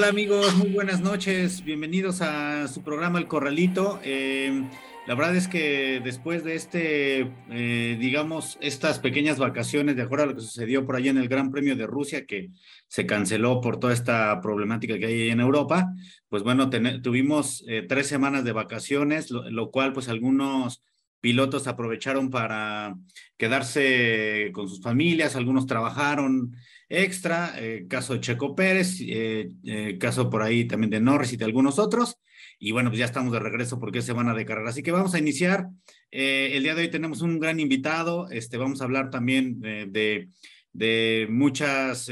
Hola amigos, muy buenas noches. Bienvenidos a su programa El Corralito. Eh, la verdad es que después de este, eh, digamos, estas pequeñas vacaciones, de acuerdo a lo que sucedió por allá en el Gran Premio de Rusia, que se canceló por toda esta problemática que hay en Europa, pues bueno, tuvimos eh, tres semanas de vacaciones, lo, cual pues algunos pilotos aprovecharon para quedarse con sus familias, algunos trabajaron extra, eh, caso de Checo Pérez, eh, eh, caso por ahí también de Norris y de algunos otros. Y bueno, pues ya estamos de regreso porque es semana de carrera. Así que vamos a iniciar. el día de hoy tenemos un gran invitado. Este, vamos a hablar también de, de muchas,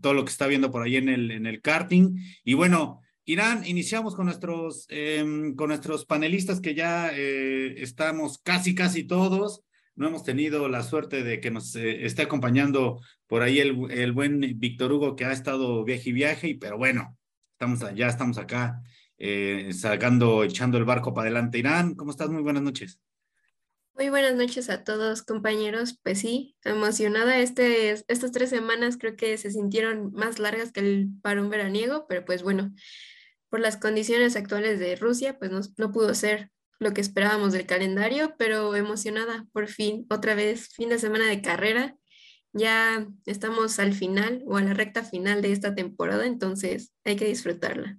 todo lo que está viendo por ahí en el, en el karting. Y bueno, Irán, iniciamos con nuestros, em, con nuestros panelistas que ya eh, estamos casi, casi todos. No hemos tenido la suerte de que nos eh, esté acompañando por ahí el, el, buen Víctor Hugo que ha estado viaje y viaje, pero bueno, estamos, ya estamos acá eh, sacando, echando el barco para adelante. Irán, ¿cómo estás? Muy buenas noches. Muy buenas noches a todos, compañeros. Pues sí, emocionada. Este, estas tres semanas creo que se sintieron más largas que el parón veraniego, pero pues bueno, por las condiciones actuales de Rusia, pues no, pudo ser lo que esperábamos del calendario, pero emocionada por fin, otra vez, fin de semana de carrera. Ya estamos al final o a la recta final de esta temporada, entonces hay que disfrutarla.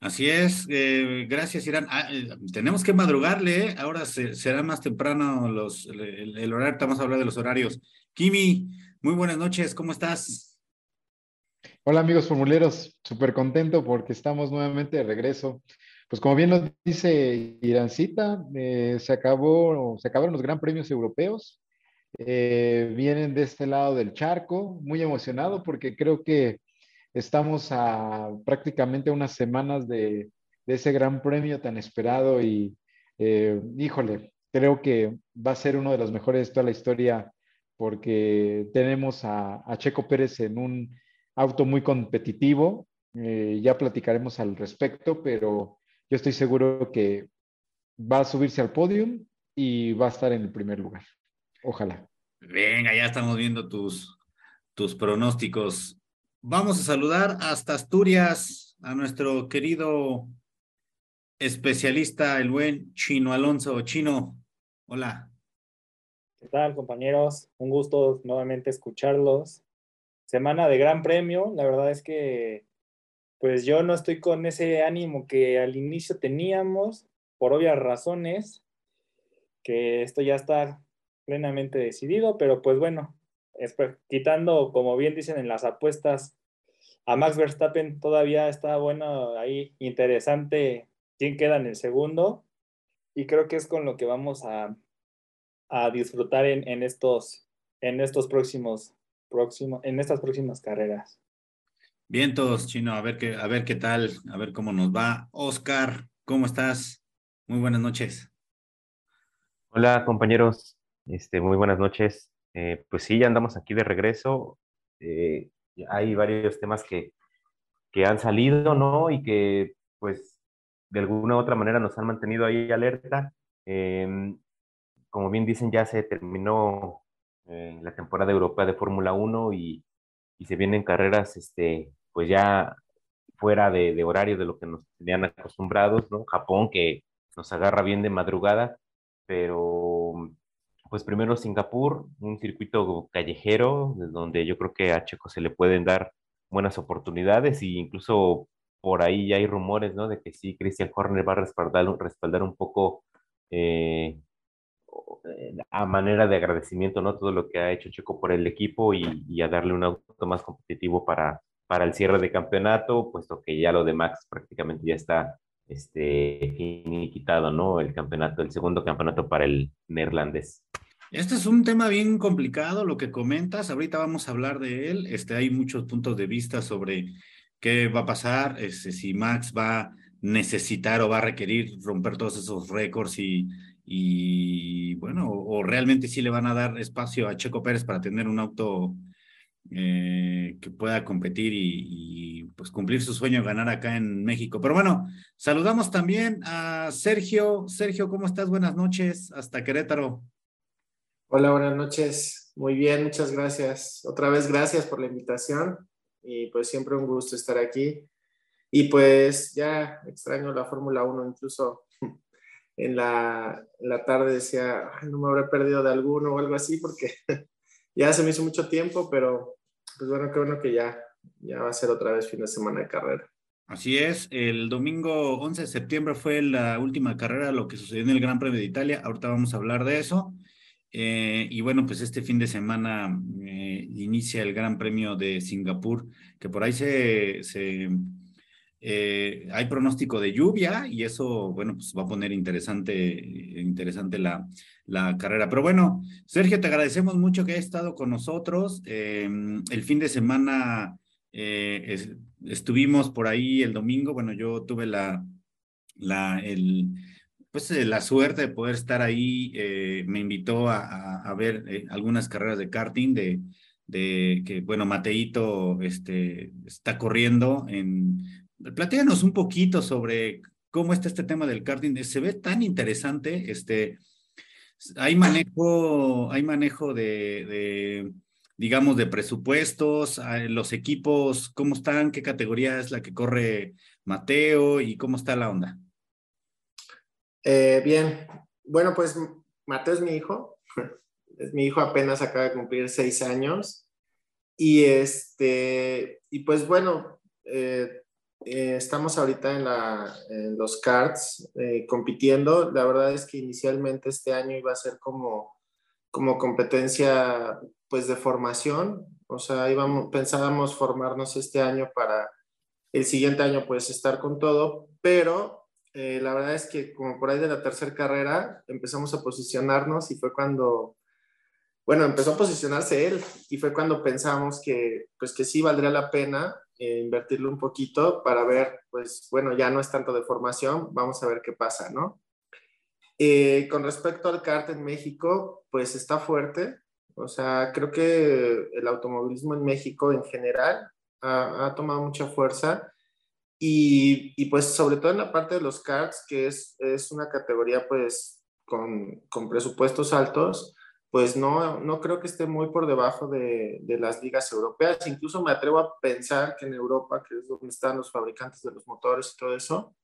Así es, eh, gracias Irán. Ah, eh, tenemos que madrugarle, ¿eh? ahora será más temprano los, el, horario, estamos hablando de los horarios. Kimi, muy buenas noches, ¿cómo estás? Hola amigos formuleros, súper contento porque estamos nuevamente de regreso. Pues como bien nos dice Irancita, eh, se, acabó, se acabaron los Gran Premios Europeos. Eh, vienen de este lado del charco, muy emocionado porque creo que estamos a prácticamente unas semanas de, ese Gran Premio tan esperado y eh, híjole, creo que va a ser uno de los mejores de toda la historia porque tenemos a Checo Pérez en un auto muy competitivo. Eh, ya platicaremos al respecto, pero yo estoy seguro que va a subirse al podium y va a estar en el primer lugar. Ojalá. Venga, ya estamos viendo tus, tus pronósticos. Vamos a saludar hasta Asturias a nuestro querido especialista, el buen Chino Alonso. Chino, hola. ¿Qué tal, compañeros? Un gusto nuevamente escucharlos semana de gran premio. La verdad es que pues yo no estoy con ese ánimo que al inicio teníamos, por obvias razones, que esto ya está plenamente decidido, pero pues bueno, quitando, como bien dicen en las apuestas, a Max Verstappen todavía está bueno ahí, interesante quién queda en el segundo, y creo que es con lo que vamos a, a disfrutar en, en, estos, en estos próximos próximo, en estas próximas carreras. Bien, todos, Chino, a ver qué, a ver qué tal, a ver cómo nos va. Oscar, ¿cómo estás? Muy buenas noches. Hola, compañeros. Este, muy buenas noches. Eh, pues sí, ya andamos aquí de regreso. Eh, hay varios temas que, que han salido, ¿no? Y que, pues, de alguna u otra manera nos han mantenido ahí alerta. Em, como bien dicen, ya se terminó en la temporada europea de Fórmula 1 y, y, se vienen carreras, este, pues ya fuera de, horario de lo que nos tenían acostumbrados, ¿no? Japón que nos agarra bien de madrugada, pero pues primero Singapur, un circuito callejero, donde yo creo que a Checo se le pueden dar buenas oportunidades e incluso por ahí ya hay rumores, ¿no? De que sí, Christian Horner va a respaldar, respaldar un poco eh, a manera de agradecimiento, ¿no? Todo lo que ha hecho Checo por el equipo y, a darle un auto más competitivo para, para el cierre de campeonato, puesto que ya lo de Max prácticamente ya está este, quitado, ¿no? El campeonato, el segundo campeonato para el neerlandés. Este es un tema bien complicado, lo que comentas. Ahorita vamos a hablar de él. Este, hay muchos puntos de vista sobre qué va a pasar, este, si Max va a necesitar o va a requerir romper todos esos récords y y bueno, o, realmente sí le van a dar espacio a Checo Pérez para tener un auto eh, que pueda competir y, pues cumplir su sueño de ganar acá en México. Pero bueno, saludamos también a Sergio. Sergio, ¿cómo estás? Buenas noches, hasta Querétaro. Hola, buenas noches. Muy bien, muchas gracias. Otra vez gracias por la invitación y pues siempre un gusto estar aquí. Y pues ya extraño la Fórmula 1, incluso en la, la tarde decía, no me habré perdido de alguno o algo así, porque ya se me hizo mucho tiempo, pero pues bueno, qué bueno que ya, ya va a ser otra vez fin de semana de carrera. Así es, el domingo 11 de septiembre fue la última carrera, lo que sucedió en el Gran Premio de Italia, ahorita vamos a hablar de eso. Eh, y bueno, pues este fin de semana eh, inicia el Gran Premio de Singapur, que por ahí se, se eh, hay pronóstico de lluvia y eso, bueno, pues va a poner interesante, interesante la, la carrera. Pero bueno, Sergio, te agradecemos mucho que hayas estado con nosotros. el fin de semana estuvimos por ahí el domingo, bueno, yo tuve la, la, el, pues eh, la suerte de poder estar ahí, eh, me invitó a, ver eh, algunas carreras de karting, de, de que, bueno, Mateito este, está corriendo en... Platíanos un poquito sobre cómo está este tema del karting. Se ve tan interesante, este, hay manejo, hay manejo de, digamos, de presupuestos, los equipos, cómo están, qué categoría es la que corre Mateo y cómo está la onda. Eh, bien, bueno, pues Mateo es mi hijo, es mi hijo apenas acaba de cumplir seis años. Y este, y pues bueno, eh, eh, estamos ahorita en, la, en los cards compitiendo. La verdad es que inicialmente este año iba a ser como, como competencia pues de formación, o sea, íbamos, pensábamos formarnos este año para el siguiente año pues estar con todo, pero eh, la verdad es que como por ahí de la tercera carrera empezamos a posicionarnos y fue cuando, bueno, empezó a posicionarse él y fue cuando pensamos que, pues que sí valdría la pena eh, invertirle un poquito para ver, pues bueno, ya no es tanto de formación, vamos a ver qué pasa, ¿no? Eh, con respecto al kart en México, pues está fuerte, o sea, creo que el automovilismo en México en general ha, ha tomado mucha fuerza y, y, pues sobre todo en la parte de los cards, que es, es una categoría pues con, con, presupuestos altos, pues no, no creo que esté muy por debajo de, las ligas europeas. Incluso me atrevo a pensar que en Europa, que es donde están los fabricantes de los motores y todo eso,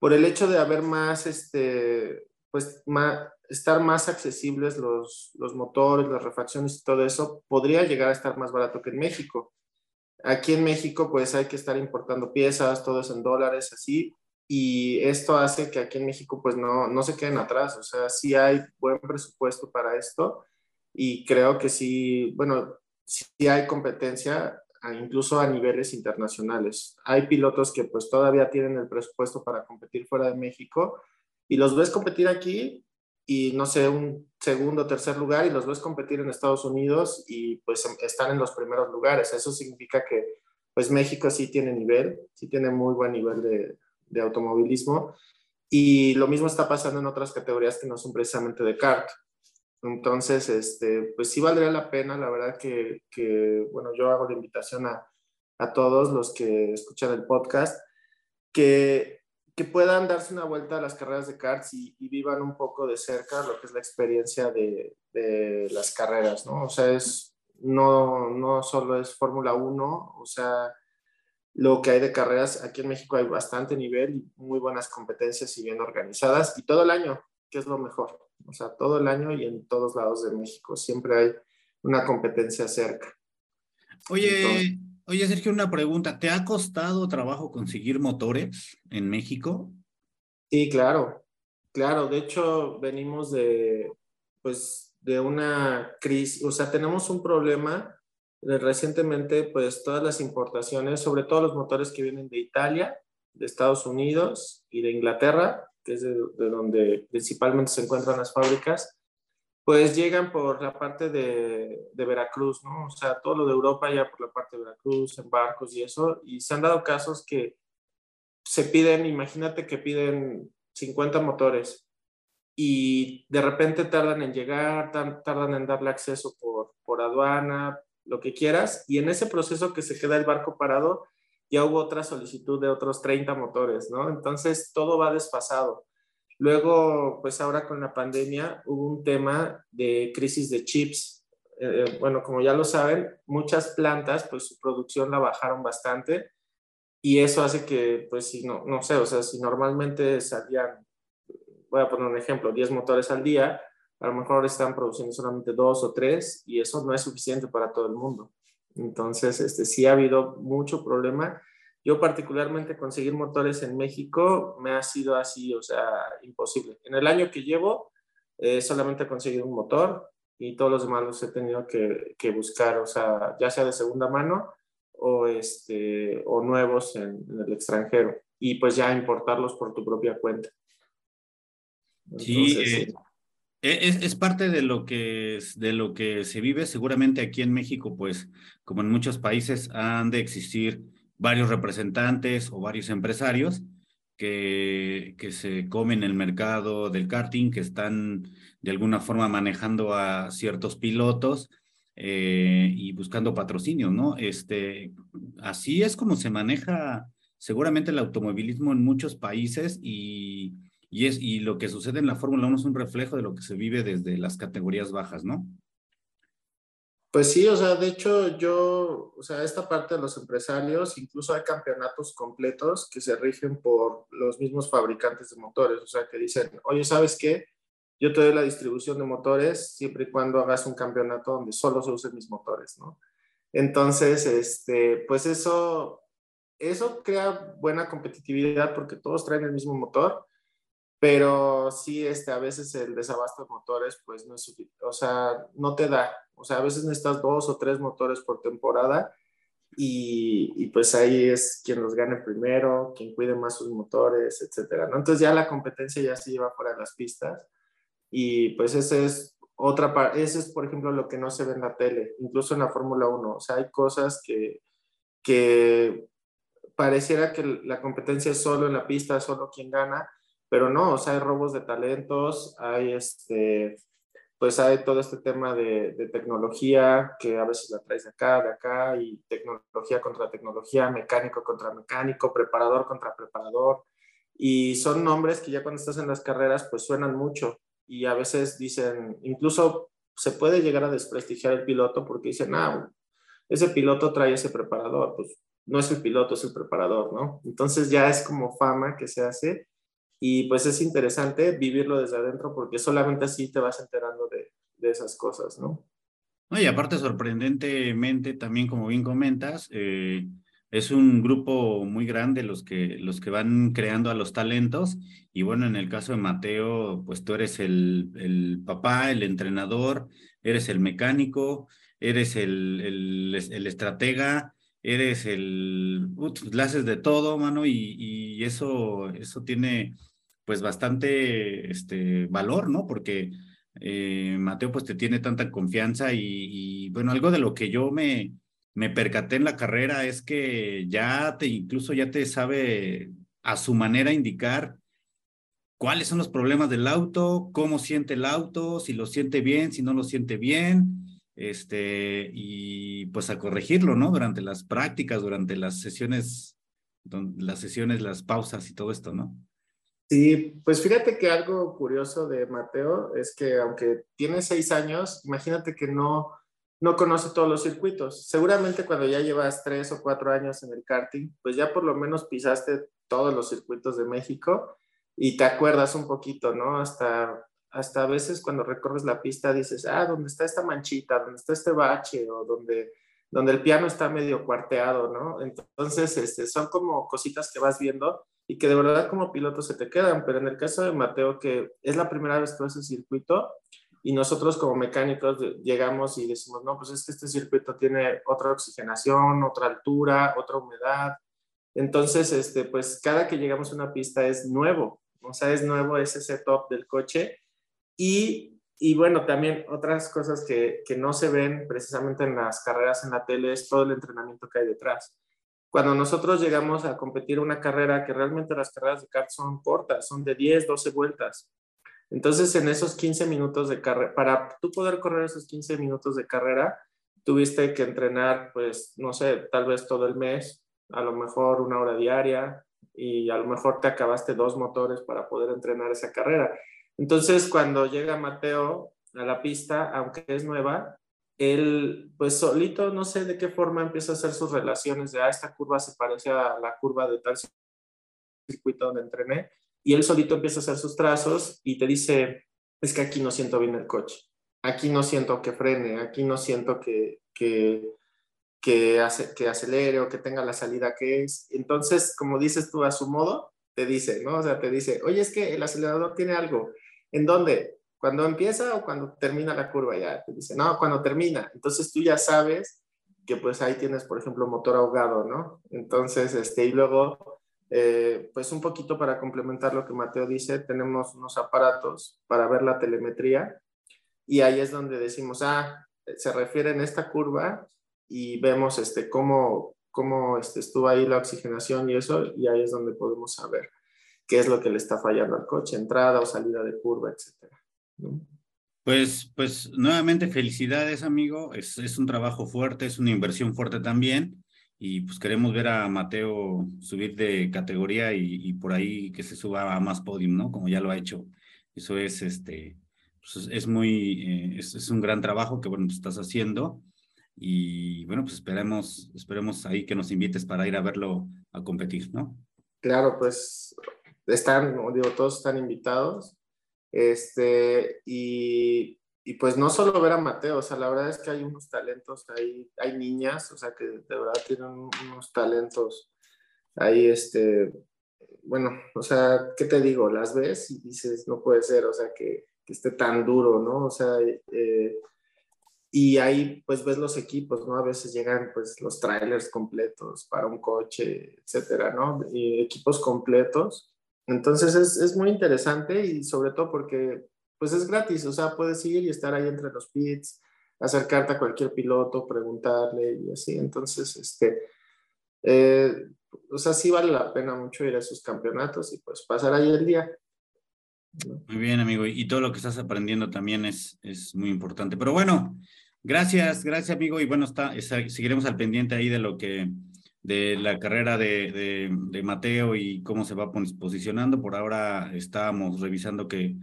por el hecho de haber más, este, pues más, estar más accesibles los, los motores, las refacciones y todo eso, podría llegar a estar más barato que en México. Aquí en México, pues hay que estar importando piezas, todo eso en dólares, así, y esto hace que aquí en México, pues no, no se queden atrás, o sea, sí hay buen presupuesto para esto, y creo que sí, bueno, sí hay competencia, incluso a niveles internacionales. Hay pilotos que pues todavía tienen el presupuesto para competir fuera de México, y los ves competir aquí y no sé, un segundo o tercer lugar y los ves competir en Estados Unidos y pues em, están en los primeros lugares. Eso significa que pues México sí tiene nivel, sí tiene muy buen nivel de, de automovilismo y lo mismo está pasando en otras categorías que no son precisamente de kart. Entonces, este, pues sí valdría la pena, la verdad que, que bueno, yo hago la invitación a, a todos los que escuchan el podcast, que que puedan darse una vuelta a las carreras de karts y, vivan un poco de cerca lo que es la experiencia de, de las carreras, ¿no? O sea, es, no, no solo es Fórmula 1, o sea, lo que hay de carreras, aquí en México hay bastante nivel y muy buenas competencias y bien organizadas, y todo el año, que es lo mejor, o sea, todo el año y en todos lados de México, siempre hay una competencia cerca. Oye, Oye, Sergio, una pregunta. ¿Te ha costado trabajo conseguir motores en México? Sí, claro, claro. De hecho, venimos de, pues, de una crisis, o sea, tenemos un problema. Recientemente, pues, todas las importaciones, sobre todo los motores que vienen de Italia, de Estados Unidos y de Inglaterra, que es de donde principalmente se encuentran las fábricas, pues llegan por la parte de, de, Veracruz, ¿no? O sea, todo lo de Europa ya por la parte de Veracruz, en barcos y eso, y se han dado casos que se piden, imagínate que piden 50 motores y de repente tardan en llegar, tardan en darle acceso por, por aduana, lo que quieras, y en ese proceso que se queda el barco parado, ya hubo otra solicitud de otros 30 motores, ¿no? Entonces todo va desfasado. Luego, pues ahora con la pandemia hubo un tema de crisis de chips. Eh, eh, bueno, como ya lo saben, muchas plantas, pues su producción la bajaron bastante y eso hace que, pues, si no, no sé, o sea, si normalmente salían, voy a poner un ejemplo, 10 motores al día, a lo mejor están produciendo solamente dos o tres y eso no es suficiente para todo el mundo. Entonces, este, sí ha habido mucho problema. Yo particularmente conseguir motores en México me ha sido así, o sea, imposible. En el año que llevo, eh, solamente he conseguido un motor y todos los demás los he tenido que, que buscar, o sea, ya sea de segunda mano o, este, o nuevos en, el extranjero y pues ya importarlos por tu propia cuenta. sí, eh, e, es, es, parte de lo, que, de lo que se vive. Seguramente aquí en México, pues como en muchos países, han de existir varios representantes o varios empresarios que, que se comen el mercado del karting, que están de alguna forma manejando a ciertos pilotos eh, y buscando patrocinio, ¿no? Este, así es como se maneja seguramente el automovilismo en muchos países y y, es, y lo que sucede en la Fórmula 1 es un reflejo de lo que se vive desde las categorías bajas, ¿no? Pues sí, o sea, de hecho yo, o sea, esta parte de los empresarios, incluso hay campeonatos completos que se rigen por los mismos fabricantes de motores, o sea, que dicen, oye, ¿sabes qué? Yo te doy la distribución de motores siempre y cuando hagas un campeonato donde solo se usen mis motores, ¿no? Entonces, este, pues eso, eso crea buena competitividad porque todos traen el mismo motor pero sí, este, a veces el desabasto de motores, pues no es o sea, no te da, o sea, a veces necesitas dos o tres motores por temporada y, y pues ahí es quien los gane primero, quien cuide más sus motores, etcétera, ¿no? Entonces ya la competencia ya se lleva fuera de las pistas y pues ese es otra parte, ese es por ejemplo lo que no se ve en la tele, incluso en la Fórmula 1, o sea, hay cosas que, que pareciera que la competencia es solo en la pista, solo quien gana, pero no, o sea, hay robos de talentos, hay este, pues hay todo este tema de, de, tecnología que a veces la traes de acá, de acá, y tecnología contra tecnología, mecánico contra mecánico, preparador contra preparador, y son nombres que ya cuando estás en las carreras pues suenan mucho, y a veces dicen, incluso se puede llegar a desprestigiar el piloto porque dicen, ah, ese piloto trae ese preparador, pues no es el piloto, es el preparador, ¿no? Entonces ya es como fama que se hace y pues es interesante vivirlo desde adentro porque solamente así te vas enterando de, de esas cosas, ¿no? y aparte sorprendentemente también, como bien comentas, eh, es un grupo muy grande los que, los que van creando a los talentos. Y bueno, en el caso de Mateo, pues tú eres el, el papá, el entrenador, eres el mecánico, eres el, el, el estratega, eres el... Uh, haces de todo, mano, y, y eso, eso tiene pues bastante este, valor, ¿no? Porque eh, Mateo pues te tiene tanta confianza y, bueno, algo de lo que yo me, me percaté en la carrera es que ya te, incluso ya te sabe a su manera indicar cuáles son los problemas del auto, cómo siente el auto, si lo siente bien, si no lo siente bien, este, y pues a corregirlo, ¿no? Durante las prácticas, durante las sesiones, las sesiones, las pausas y todo esto, ¿no? Sí, pues fíjate que algo curioso de Mateo es que aunque tiene seis años, imagínate que no, no conoce todos los circuitos. Seguramente cuando ya llevas tres o cuatro años en el karting, pues ya por lo menos pisaste todos los circuitos de México y te acuerdas un poquito, ¿no? Hasta, hasta a veces cuando recorres la pista dices, ah, ¿dónde está esta manchita? ¿Dónde está este bache? O donde, donde el piano está medio cuarteado, ¿no? Entonces, este, son como cositas que vas viendo y que de verdad como piloto se te quedan, pero en el caso de Mateo, que es la primera vez que hace circuito, y nosotros como mecánicos llegamos y decimos, no, pues es que este circuito tiene otra oxigenación, otra altura, otra humedad. Entonces, este, pues cada que llegamos a una pista es nuevo, o sea, es nuevo ese setup del coche. Y, y bueno, también otras cosas que, que no se ven precisamente en las carreras en la tele es todo el entrenamiento que hay detrás cuando nosotros llegamos a competir una carrera, que realmente las carreras de kart son cortas, son de 10, 12 vueltas. Entonces, en esos 15 minutos de carrera, para tú poder correr esos 15 minutos de carrera, tuviste que entrenar, pues, no sé, tal vez todo el mes, a lo mejor una hora diaria, y a lo mejor te acabaste dos motores para poder entrenar esa carrera. Entonces, cuando llega Mateo a la pista, aunque es nueva, él, pues solito, no sé de qué forma empieza a hacer sus relaciones de, ah, esta curva se parece a la curva de tal circuito donde entrené, y él solito empieza a hacer sus trazos y te dice, es que aquí no siento bien el coche, aquí no siento que frene, aquí no siento que, que, que, hace, que acelere o que tenga la salida que es. Entonces, como dices tú a su modo, te dice, ¿no? O sea, te dice, oye, es que el acelerador tiene algo. ¿En dónde? ¿Cuando empieza o cuando termina la curva? Ya te dice, no, cuando termina. Entonces tú ya sabes que pues ahí tienes, por ejemplo, motor ahogado, ¿no? Entonces, este, y luego, eh, pues un poquito para complementar lo que Mateo dice, tenemos unos aparatos para ver la telemetría y ahí es donde decimos, ah, se refiere en esta curva y vemos este, cómo, cómo este, estuvo ahí la oxigenación y eso, y ahí es donde podemos saber qué es lo que le está fallando al coche, entrada o salida de curva, etcétera. Pues, pues nuevamente felicidades, amigo. Es, un trabajo fuerte, es una inversión fuerte también. Y pues queremos ver a Mateo subir de categoría y, por ahí que se suba a más podium, ¿no? Como ya lo ha hecho. Eso es, este, pues es muy, eh, es, es, un gran trabajo que, bueno, pues estás haciendo. Y bueno, pues esperemos, esperemos ahí que nos invites para ir a verlo a competir, ¿no? Claro, pues están, digo, todos están invitados. Este, y, y, pues no solo ver a Mateo, o sea, la verdad es que hay unos talentos, hay, hay niñas, o sea, que de verdad tienen unos talentos ahí, este, bueno, o sea, ¿qué te digo? Las ves y dices, no puede ser, o sea, que, que esté tan duro, ¿no? O sea, eh, y ahí pues ves los equipos, ¿no? A veces llegan pues los trailers completos para un coche, etcétera, ¿no? Y equipos completos entonces es, es, muy interesante y sobre todo porque pues es gratis, o sea, puedes ir y estar ahí entre los pits, acercarte a cualquier piloto, preguntarle y así. Entonces, este, eh, o sea, sí vale la pena mucho ir a esos campeonatos y pues pasar ahí el día. Muy bien, amigo. Y todo lo que estás aprendiendo también es, es muy importante. Pero bueno, gracias, gracias, amigo. Y bueno, está, seguiremos al pendiente ahí de lo que de la carrera de, de, Mateo y cómo se va posicionando. Por ahora estábamos revisando que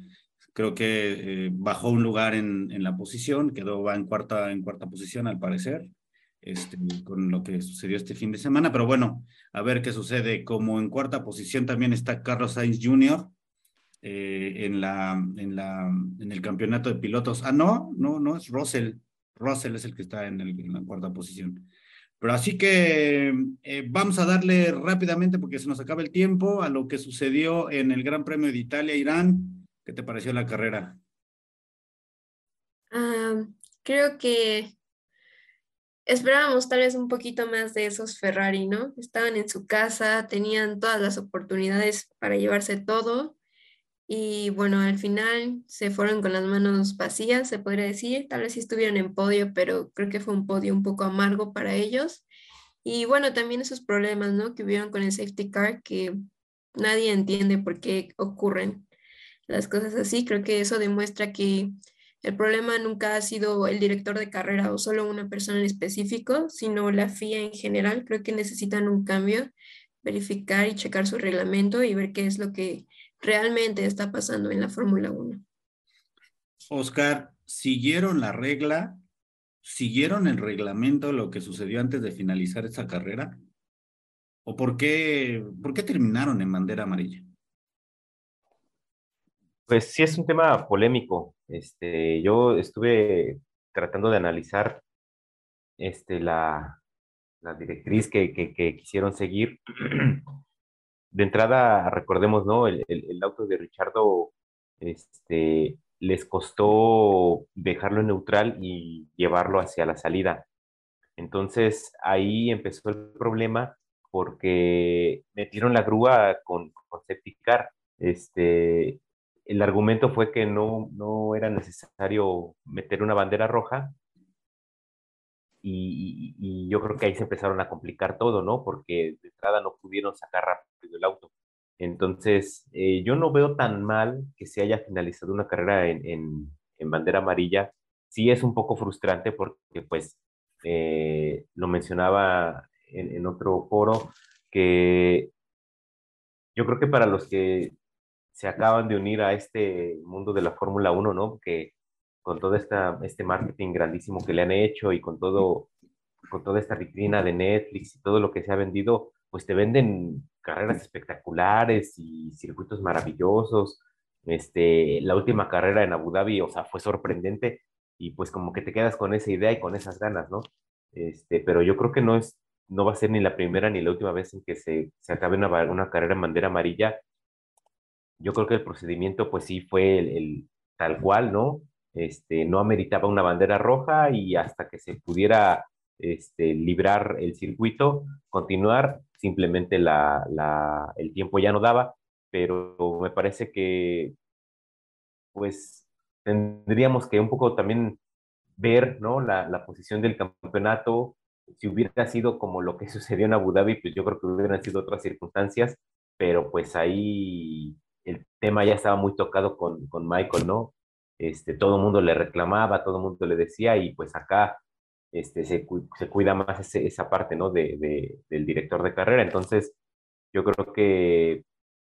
creo que eh, bajó un lugar en, en, la posición, quedó va en cuarta, en cuarta posición al parecer, este, con lo que sucedió este fin de semana. Pero bueno, a ver qué sucede. Como en cuarta posición también está Carlos Sainz Jr. Eh, en, la, en, la, en el campeonato de pilotos. Ah, no, no, no, es Russell. Russell es el que está en, el, en la cuarta posición. Pero así que eh, vamos a darle rápidamente, porque se nos acaba el tiempo, a lo que sucedió en el Gran Premio de Italia, Irán. ¿Qué te pareció la carrera? Uh, creo que esperábamos tal vez un poquito más de esos Ferrari, ¿no? Estaban en su casa, tenían todas las oportunidades para llevarse todo y bueno, al final se fueron con las manos vacías, se podría decir. Tal vez sí estuvieron en podio, pero creo que fue un podio un poco amargo para ellos. Y bueno, también esos problemas, ¿no? Que hubieron con el safety car, que nadie entiende por qué ocurren las cosas así. Creo que eso demuestra que el problema nunca ha sido el director de carrera o solo una persona en específico, sino la FIA en general. Creo que necesitan un cambio, verificar y checar su reglamento y ver qué es lo que realmente está pasando en la Fórmula 1. Oscar, ¿siguieron la regla? ¿Siguieron el reglamento lo que sucedió antes de finalizar esa carrera? ¿O por qué, por qué terminaron en bandera amarilla? Pues sí es un tema polémico. Este, yo estuve tratando de analizar este, la, la directriz que, que, que quisieron seguir de entrada, recordemos, ¿no? El, auto de Richardo este, les costó dejarlo neutral y llevarlo hacia la salida. Entonces ahí empezó el problema porque metieron la grúa con, con Este, el argumento fue que no, no era necesario meter una bandera roja y, yo creo que ahí se empezaron a complicar todo, ¿no? Porque de entrada no pudieron sacar rápido el auto. Entonces, eh, yo no veo tan mal que se haya finalizado una carrera en, en, bandera amarilla. Sí es un poco frustrante porque, pues, eh, lo mencionaba en, en otro foro, que yo creo que para los que se acaban de unir a este mundo de la Fórmula 1, ¿no? Que con todo esta, este marketing grandísimo que le han hecho y con todo, con toda esta vitrina de Netflix y todo lo que se ha vendido, pues te venden carreras espectaculares y circuitos maravillosos. Este, la última carrera en Abu Dhabi, o sea, fue sorprendente y pues como que te quedas con esa idea y con esas ganas, ¿no? Este, pero yo creo que no es, no va a ser ni la primera ni la última vez en que se, se acabe una, una carrera en bandera amarilla. Yo creo que el procedimiento, pues sí, fue el, tal cual, ¿no? Este, no ameritaba una bandera roja y hasta que se pudiera este, librar el circuito, continuar, simplemente la, la, el tiempo ya no daba, pero me parece que, pues, tendríamos que un poco también ver, ¿no? La, la posición del campeonato, si hubiera sido como lo que sucedió en Abu Dhabi, pues yo creo que hubieran sido otras circunstancias, pero pues ahí el tema ya estaba muy tocado con, con Michael, ¿no? Este, todo el mundo le reclamaba, todo el mundo le decía, y pues acá este, se, se cuida más esa parte, ¿no? De, de, del director de carrera. Entonces, yo creo que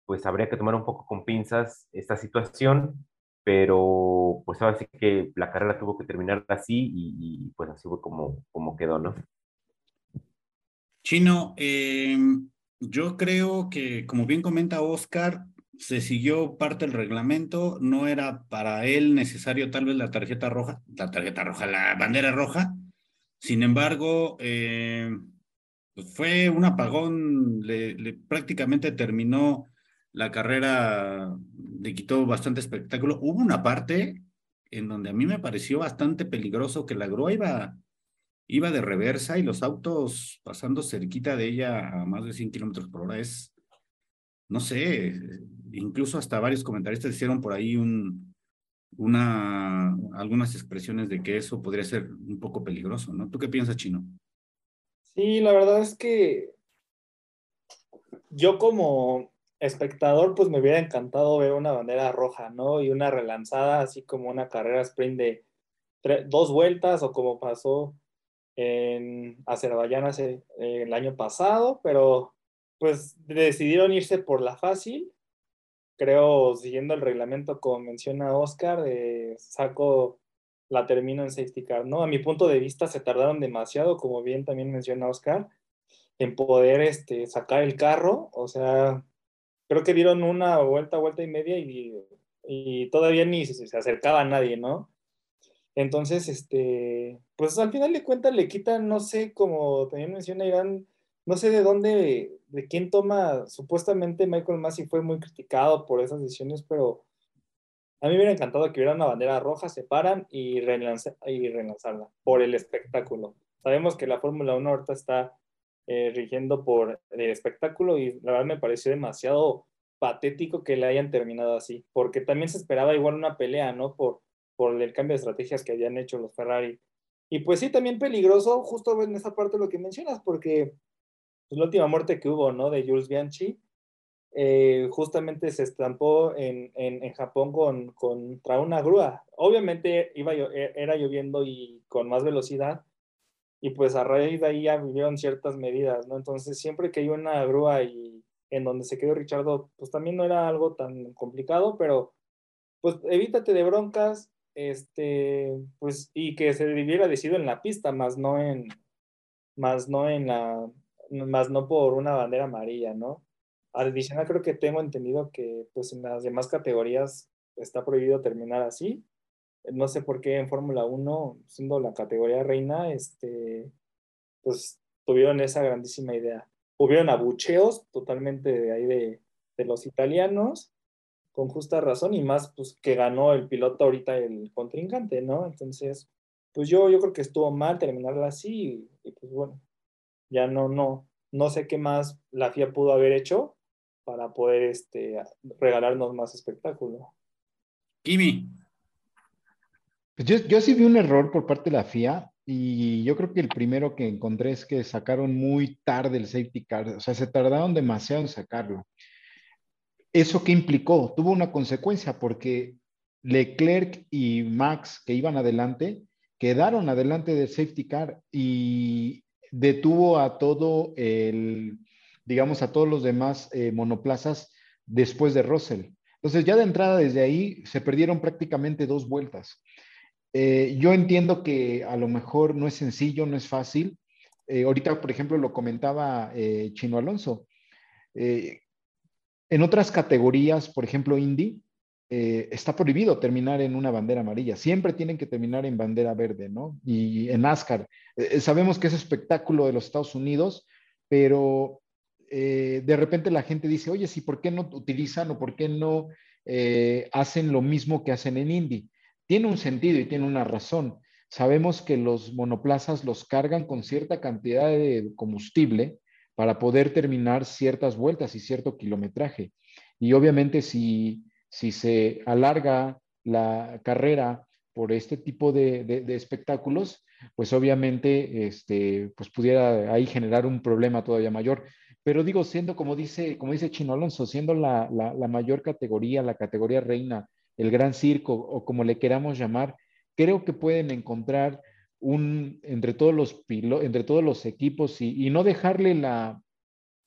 pues habría que tomar un poco con pinzas esta situación, pero pues ahora sí que la carrera tuvo que terminar así y, pues así fue como, como quedó, ¿no? Chino, em, yo creo que como bien comenta Oscar, se siguió parte del reglamento, no era para él necesario tal vez la tarjeta roja, la tarjeta roja, la bandera roja, sin embargo, eh, pues fue un apagón, le, prácticamente terminó la carrera, le quitó bastante espectáculo. Hubo una parte en donde a mí me pareció bastante peligroso que la grúa iba, iba de reversa y los autos pasando cerquita de ella a más de 100 kilómetros por hora es, no sé, incluso hasta varios comentaristas hicieron por ahí un, una, algunas expresiones de que eso podría ser un poco peligroso, ¿no? ¿Tú qué piensas, Chino? Sí, la verdad es que yo como espectador, pues me hubiera encantado ver una bandera roja, ¿no? Y una relanzada, así como una carrera sprint de dos vueltas o como pasó en Azerbaiyán hace, eh, el año pasado, pero pues decidieron irse por la fácil. Creo, siguiendo el reglamento, como menciona Oscar, eh, saco la termino en safety car, ¿no? A mi punto de vista se tardaron demasiado, como bien también menciona Oscar, en poder este, sacar el carro, o sea, creo que dieron una vuelta, vuelta y media y, y todavía ni se, se, acercaba a nadie, ¿no? Entonces, este, pues al final de cuentas le quitan, no sé, como también menciona Irán, no sé de dónde, de quién toma, supuestamente Michael Massey fue muy criticado por esas decisiones, pero a mí me hubiera encantado que hubiera una bandera roja, se paran y, relanzar, y relanzarla por el espectáculo. Sabemos que la Fórmula 1 ahorita está eh, rigiendo por el espectáculo y la verdad me pareció demasiado patético que le hayan terminado así, porque también se esperaba igual una pelea, ¿no? Por, por el cambio de estrategias que habían hecho los Ferrari. Y pues sí, también peligroso, justo en esa parte lo que mencionas, porque pues, la última muerte que hubo, ¿no? De Jules Bianchi, eh, justamente se estampó en, en, en Japón con, contra una grúa. Obviamente iba, e, era lloviendo y con más velocidad, y pues a raíz de ahí ya vivieron ciertas medidas, ¿no? Entonces, siempre que hay una grúa y en donde se quedó Richardo, pues también no era algo tan complicado, pero pues evítate de broncas, este, pues, y que se hubiera decidido en la pista, más no en, más no en la, más no por una bandera amarilla, ¿no? Adicional, creo que tengo entendido que, pues, en las demás categorías está prohibido terminar así, no sé por qué en Fórmula 1, siendo la categoría reina, este, pues tuvieron esa grandísima idea. Hubieron abucheos totalmente de ahí de, de los italianos, con justa razón, y más pues que ganó el piloto ahorita el contrincante, ¿no? Entonces, pues yo, yo creo que estuvo mal terminarla así, y, y pues bueno, ya no, no, no sé qué más la FIA pudo haber hecho para poder este, regalarnos más espectáculo. Kimi, pues yo, yo sí vi un error por parte de la FIA y yo creo que el primero que encontré es que sacaron muy tarde el safety car, o sea, se tardaron demasiado en sacarlo. ¿Eso qué implicó? Tuvo una consecuencia porque Leclerc y Max que iban adelante quedaron adelante del safety car y detuvo a todo el, digamos, a todos los demás eh, monoplazas después de Russell. Entonces ya de entrada desde ahí se perdieron prácticamente dos vueltas. eh, yo entiendo que a lo mejor no es sencillo, no es fácil. Eh, ahorita, por ejemplo, lo comentaba Chino Alonso. en otras categorías, por ejemplo, Indy, está prohibido terminar en una bandera amarilla. Siempre tienen que terminar en bandera verde, ¿no? Y en NASCAR. sabemos que es espectáculo de los Estados Unidos, pero de repente la gente dice, oye, sí, ¿por qué no utilizan o por qué no hacen lo mismo que hacen en Indy? tiene un sentido y tiene una razón. Sabemos que los monoplazas los cargan con cierta cantidad de combustible para poder terminar ciertas vueltas y cierto kilometraje. Y obviamente si, si se alarga la carrera por este tipo de, espectáculos, pues obviamente este, pues pudiera ahí generar un problema todavía mayor. Pero digo, siendo como dice, como dice Chino Alonso, siendo la, la mayor categoría, la categoría reina el gran circo o como le queramos llamar, creo que pueden encontrar un, entre todos los, entre todos los equipos y, no dejarle la,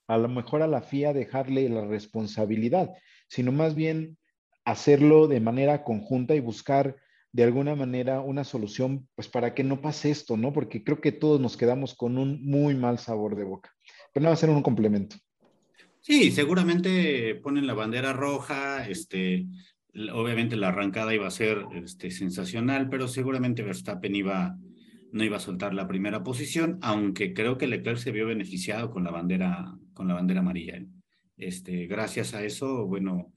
a lo mejor a la FIA dejarle la responsabilidad, sino más bien hacerlo de manera conjunta y buscar de alguna manera una solución, pues para que no pase esto, ¿no? Porque creo que todos nos quedamos con un muy mal sabor de boca. Pero no va a ser un complemento. Sí, seguramente ponen la bandera roja, este, obviamente la arrancada iba a ser este, sensacional, pero seguramente Verstappen iba, no iba a soltar la primera posición, aunque creo que Leclerc se vio beneficiado con la bandera, con la bandera amarilla. ¿eh? Este, gracias a eso, bueno,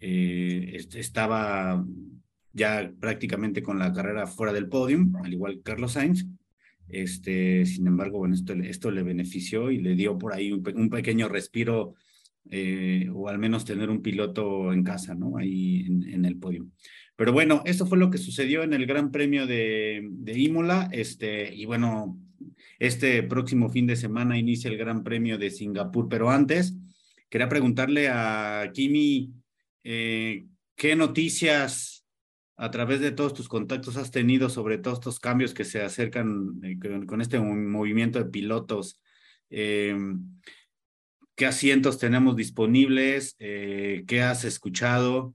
eh, estaba ya prácticamente con la carrera fuera del podium, al igual que Carlos Sainz. Este, sin embargo, bueno, esto, esto le benefició y le dio por ahí un, pequeño respiro eh, o al menos tener un piloto en casa, ¿no? Ahí en, el podio. Pero bueno, eso fue lo que sucedió en el Gran Premio de, de Imola, este, y bueno, este próximo fin de semana inicia el Gran Premio de Singapur, pero antes quería preguntarle a Kimi, eh, ¿qué noticias a través de todos tus contactos has tenido sobre todos estos cambios que se acercan eh, con, este movimiento de pilotos? Eh, qué asientos tenemos disponibles, qué has escuchado,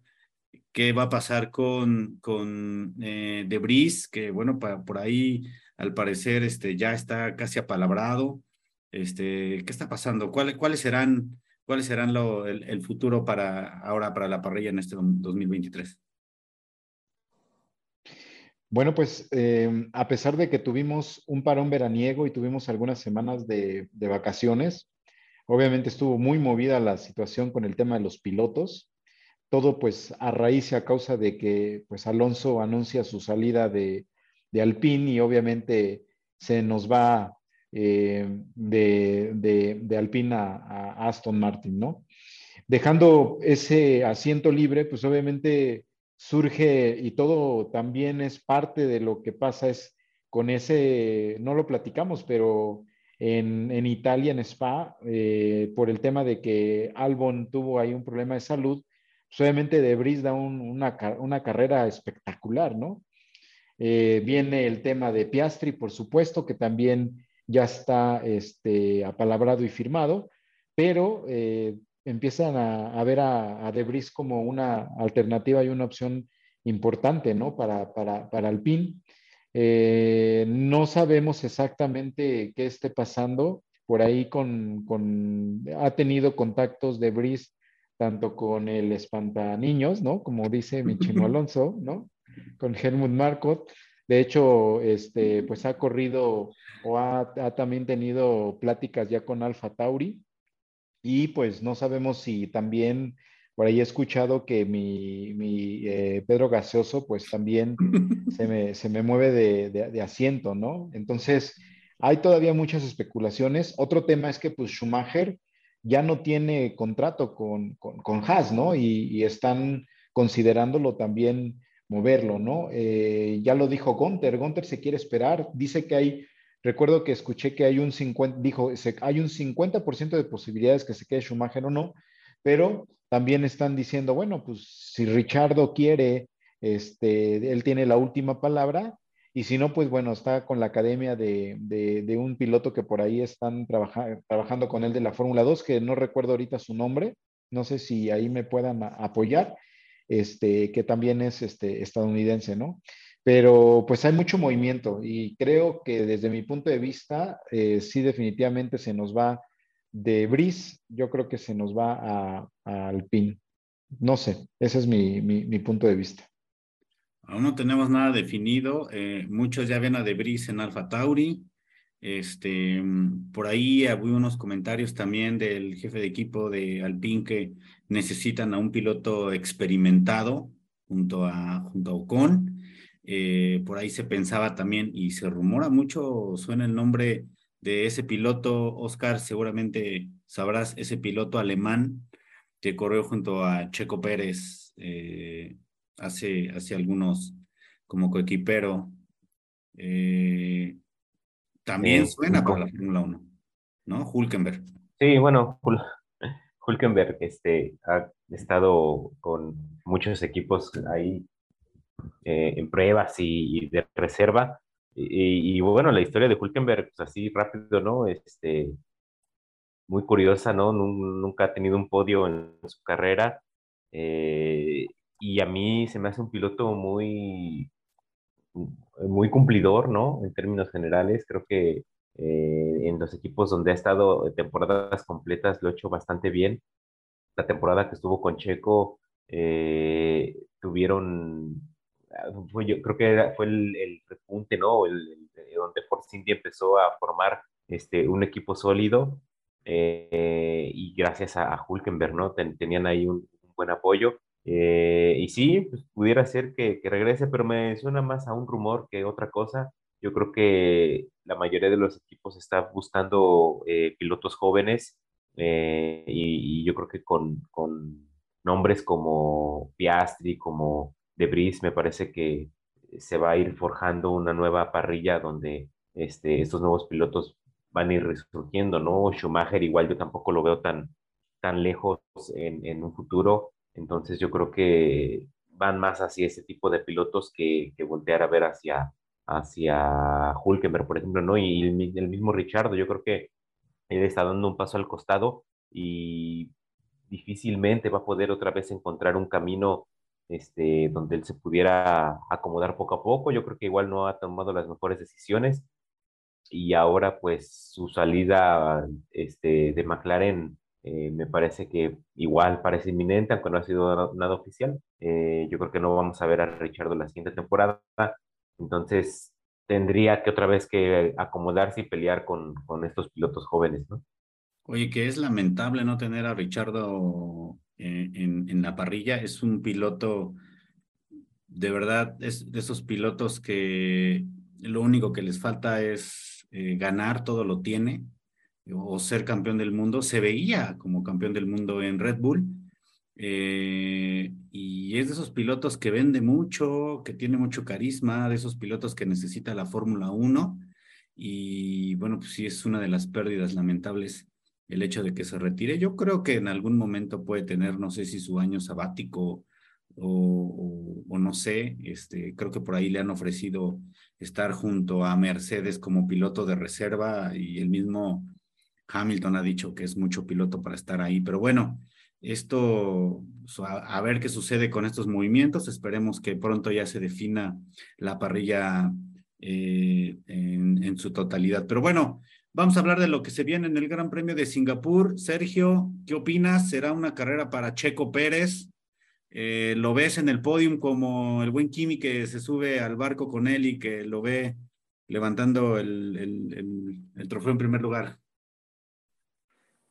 qué va a pasar con, con Debris, que bueno, por ahí al parecer este, ya está casi apalabrado. Este, ¿Qué está pasando? ¿Cuáles serán, cuáles serán lo, el, futuro para ahora para la parrilla en este 2023? Bueno, pues eh, a pesar de que tuvimos un parón veraniego y tuvimos algunas semanas de, de vacaciones, Obviamente estuvo muy movida la situación con el tema de los pilotos. Todo pues a raíz y a causa de que pues Alonso anuncia su salida de, de Alpine y obviamente se nos va eh, de, de, Alpine a, Aston Martin, ¿no? Dejando ese asiento libre, pues obviamente surge y todo también es parte de lo que pasa es con ese, no lo platicamos, pero en, Italia, en Spa, eh, por el tema de que Albon tuvo ahí un problema de salud, pues obviamente Debris da una, una, carrera espectacular, ¿no? Eh, viene el tema de Piastri, por supuesto, que también ya está este, apalabrado y firmado, pero eh, empiezan a, ver a, Debris como una alternativa y una opción importante, ¿no? Para, para, para Alpine. Eh, no sabemos exactamente qué esté pasando. Por ahí con, ha tenido contactos de Brice tanto con el espantaniños, ¿no? Como dice mi chino Alonso, ¿no? Con Helmut Marcot. De hecho, este, pues ha corrido o ha, ha, también tenido pláticas ya con Alfa Tauri. Y pues no sabemos si también por ahí he escuchado que mi, mi eh, Pedro Gaseoso, pues también se me, se me mueve de, de, asiento, ¿no? Entonces, hay todavía muchas especulaciones. Otro tema es que, pues, Schumacher ya no tiene contrato con, con, con Haas, ¿no? Y, y, están considerándolo también moverlo, ¿no? Eh, ya lo dijo Gunter, Gunter se quiere esperar, dice que hay, recuerdo que escuché que hay un 50, dijo, hay un 50% de posibilidades que se quede Schumacher o no, pero también están diciendo, bueno, pues si Richardo quiere, este, él tiene la última palabra, y si no, pues bueno, está con la academia de, de, un piloto que por ahí están trabajando con él de la Fórmula 2, que no recuerdo ahorita su nombre, no sé si ahí me puedan apoyar, este, que también es este, estadounidense, ¿no? pero pues hay mucho movimiento y creo que desde mi punto de vista, eh, sí definitivamente se nos va de Bris, yo creo que se nos va a, a Alpine. No sé, ese es mi, mi, punto de vista. Aún no tenemos nada definido. Eh, muchos ya ven a Debris en Alfa Tauri. Este, por ahí había unos comentarios también del jefe de equipo de Alpine que necesitan a un piloto experimentado junto a, junto a Ocon. Eh, por ahí se pensaba también y se rumora mucho, suena el nombre de ese piloto, Oscar, seguramente sabrás, ese piloto alemán que corrió junto a Checo Pérez eh, hace, hace algunos como coequipero. Eh, también suena para la Fórmula 1, ¿no? Hulkenberg. Sí, bueno, Hulkenberg este, ha estado con muchos equipos ahí eh, en pruebas y, de reserva. Y, bueno, la historia de Hulkenberg, pues así rápido, ¿no? Este, muy curiosa, ¿no? Nunca ha tenido un podio en su carrera. Eh, y a mí se me hace un piloto muy, muy cumplidor, ¿no? En términos generales, creo que eh, en los equipos donde ha estado temporadas completas lo ha hecho bastante bien. La temporada que estuvo con Checo eh, tuvieron, yo creo que fue el, el repunte, ¿no? El, donde Force India empezó a formar este, un equipo sólido eh, y gracias a, Hulkenberg, ¿no? tenían ahí un, buen apoyo. Eh, y sí, pues, pudiera ser que, regrese, pero me suena más a un rumor que otra cosa. Yo creo que la mayoría de los equipos está buscando eh, pilotos jóvenes y, yo creo que con, con, nombres como Piastri, como Debris, me parece que se va a ir forjando una nueva parrilla donde este, estos nuevos pilotos van a ir resurgiendo, ¿no? Schumacher igual yo tampoco lo veo tan, tan lejos en, en un futuro, entonces yo creo que van más hacia ese tipo de pilotos que, que voltear a ver hacia, hacia Hulkenberg, por ejemplo, ¿no? Y el, mismo Richardo, yo creo que él está dando un paso al costado y difícilmente va a poder otra vez encontrar un camino este, donde él se pudiera acomodar poco a poco. Yo creo que igual no ha tomado las mejores decisiones y ahora pues su salida este, de McLaren eh, me parece que igual parece inminente, aunque no ha sido nada, oficial. Eh, yo creo que no vamos a ver a Richardo la siguiente temporada, entonces tendría que otra vez que acomodarse y pelear con, con estos pilotos jóvenes, ¿no? Oye, que es lamentable no tener a Richardo eh, en, en, la parrilla. Es un piloto, de verdad, es de esos pilotos que lo único que les falta es ganar todo lo tiene o ser campeón del mundo. Se veía como campeón del mundo en Red Bull. Eh, y es de esos pilotos que vende mucho, que tiene mucho carisma, de esos pilotos que necesita la Fórmula 1. Y bueno, pues sí es una de las pérdidas lamentables el hecho de que se retire. Yo creo que en algún momento puede tener, no sé si su año sabático o, o, no sé, este, creo que por ahí le han ofrecido estar junto a Mercedes como piloto de reserva y el mismo Hamilton ha dicho que es mucho piloto para estar ahí, pero bueno, esto, a, ver qué sucede con estos movimientos, esperemos que pronto ya se defina la parrilla eh, en, su totalidad, pero bueno, Vamos a hablar de lo que se viene en el Gran Premio de Singapur. Sergio, ¿qué opinas? ¿Será una carrera para Checo Pérez? Eh, lo ves en el podium como el buen Kimi que se sube al barco con él y que lo ve levantando el, trofeo en primer lugar.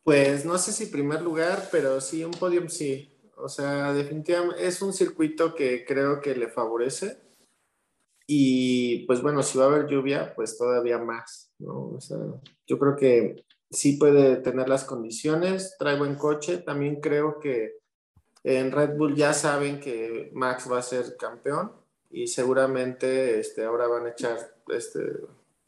Pues no sé si primer lugar, pero sí un podium sí. O sea, definitivamente es un circuito que creo que le favorece. Y pues bueno, si va a haber lluvia, pues todavía más, ¿no? O sea, yo creo que sí puede tener las condiciones, trae buen coche, también creo que en Red Bull ya saben que Max va a ser campeón y seguramente este, ahora van a echar este,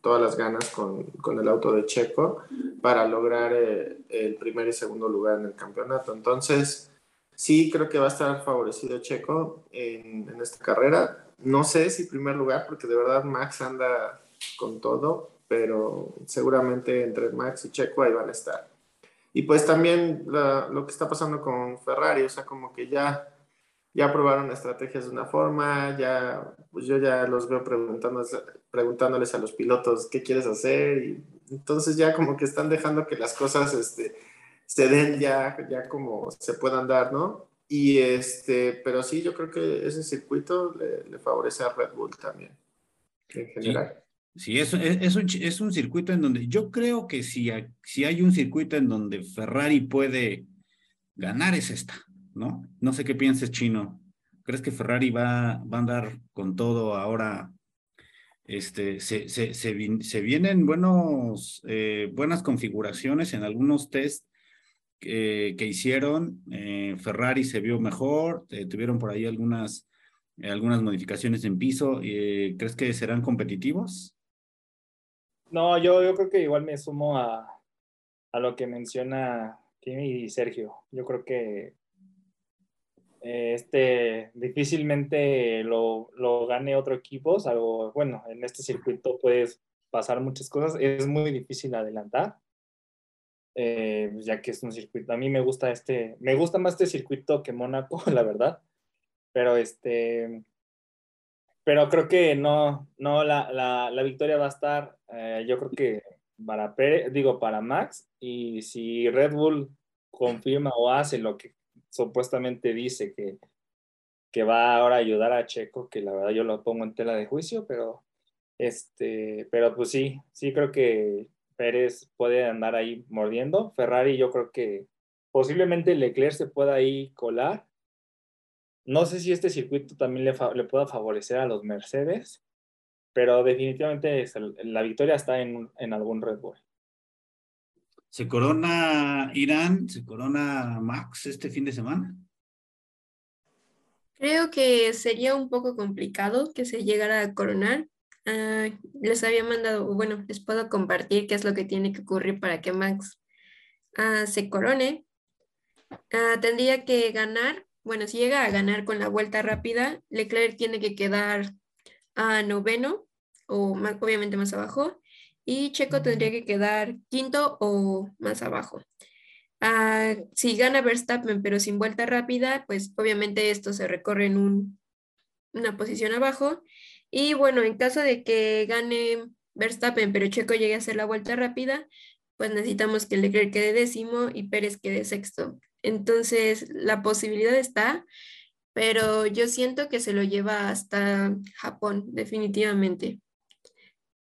todas las ganas con, con, el auto de Checo para lograr eh, el primer y segundo lugar en el campeonato. Entonces, sí creo que va a estar favorecido Checo en, en esta carrera. No sé si primer lugar, porque de verdad Max anda con todo, pero seguramente entre Max y Checo ahí van a estar. Y pues también lo que está pasando con Ferrari, o sea, como que ya ya probaron estrategias de una forma, ya, pues yo ya los veo preguntándoles, preguntándoles a los pilotos qué quieres hacer y entonces ya como que están dejando que las cosas este, se den ya, ya como se puedan dar, ¿no? Y este, pero sí, yo creo que ese circuito le, favorece a Red Bull también, en general. Sí, es, es, un, es, un, circuito en donde yo creo que si, si hay un circuito en donde Ferrari puede ganar es esta, ¿no? No sé qué pienses, Chino. ¿Crees que Ferrari va, va a andar con todo ahora? Este, se, se, vienen buenos, eh, buenas configuraciones en algunos test que, que hicieron. Eh, Ferrari se vio mejor, eh, tuvieron por ahí algunas, algunas modificaciones en piso. ¿Crees que serán competitivos? No, yo, yo creo que igual me sumo a, a lo que menciona Kimi y Sergio. Yo creo que eh, este difícilmente lo, lo, gane otro equipo, salvo, bueno, en este circuito puedes pasar muchas cosas, es muy difícil adelantar, eh, pues ya que es un circuito, a mí me gusta este, me gusta más este circuito que Mónaco, la verdad, pero este, pero creo que no, no, la, la, la victoria va a estar, eh, yo creo que para Pérez, digo, para Max, y si Red Bull confirma o hace lo que supuestamente dice que, que va ahora a ayudar a Checo, que la verdad yo lo pongo en tela de juicio, pero, este, pero pues sí, sí creo que Pérez puede andar ahí mordiendo. Ferrari yo creo que posiblemente Leclerc se pueda ahí colar. No sé si este circuito también le, le pueda favorecer a los Mercedes, pero definitivamente la victoria está en, en algún Red Bull. ¿Se corona Irán? ¿Se corona Max este fin de semana? Creo que sería un poco complicado que se llegara a coronar. Ah, les había mandado, bueno, les puedo compartir qué es lo que tiene que ocurrir para que Max ah, se corone. Ah, tendría que ganar, bueno, si llega a ganar con la vuelta rápida, Leclerc tiene que quedar a noveno o obviamente más abajo y Checo tendría que quedar quinto o más abajo. Ah, si gana Verstappen pero sin vuelta rápida, pues obviamente esto se recorre en un, una posición abajo. Y bueno, en caso de que gane Verstappen pero Checo llegue a hacer la vuelta rápida, pues necesitamos que Leclerc quede décimo y Pérez quede sexto. Entonces, la posibilidad está, pero yo siento que se lo lleva hasta Japón, definitivamente.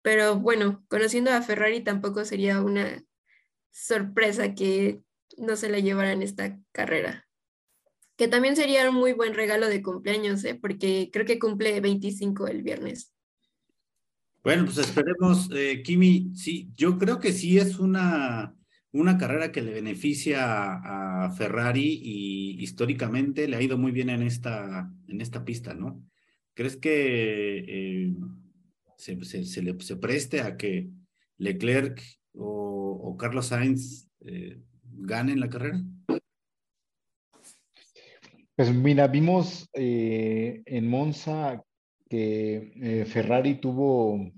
Pero bueno, conociendo a Ferrari tampoco sería una sorpresa que no se la llevara en esta carrera. Que también sería un muy buen regalo de cumpleaños, ¿eh? porque creo que cumple 25 el viernes. Bueno, pues esperemos, eh, Kimi, sí, yo creo que sí es una, una carrera que le beneficia a, Ferrari y históricamente le ha ido muy bien en esta, en esta pista, ¿no? ¿Crees que eh, se, se, le, preste a que Leclerc o, Carlos Sainz eh, ganen la carrera? Pues mira, vimos eh, en Monza que eh, Ferrari tuvo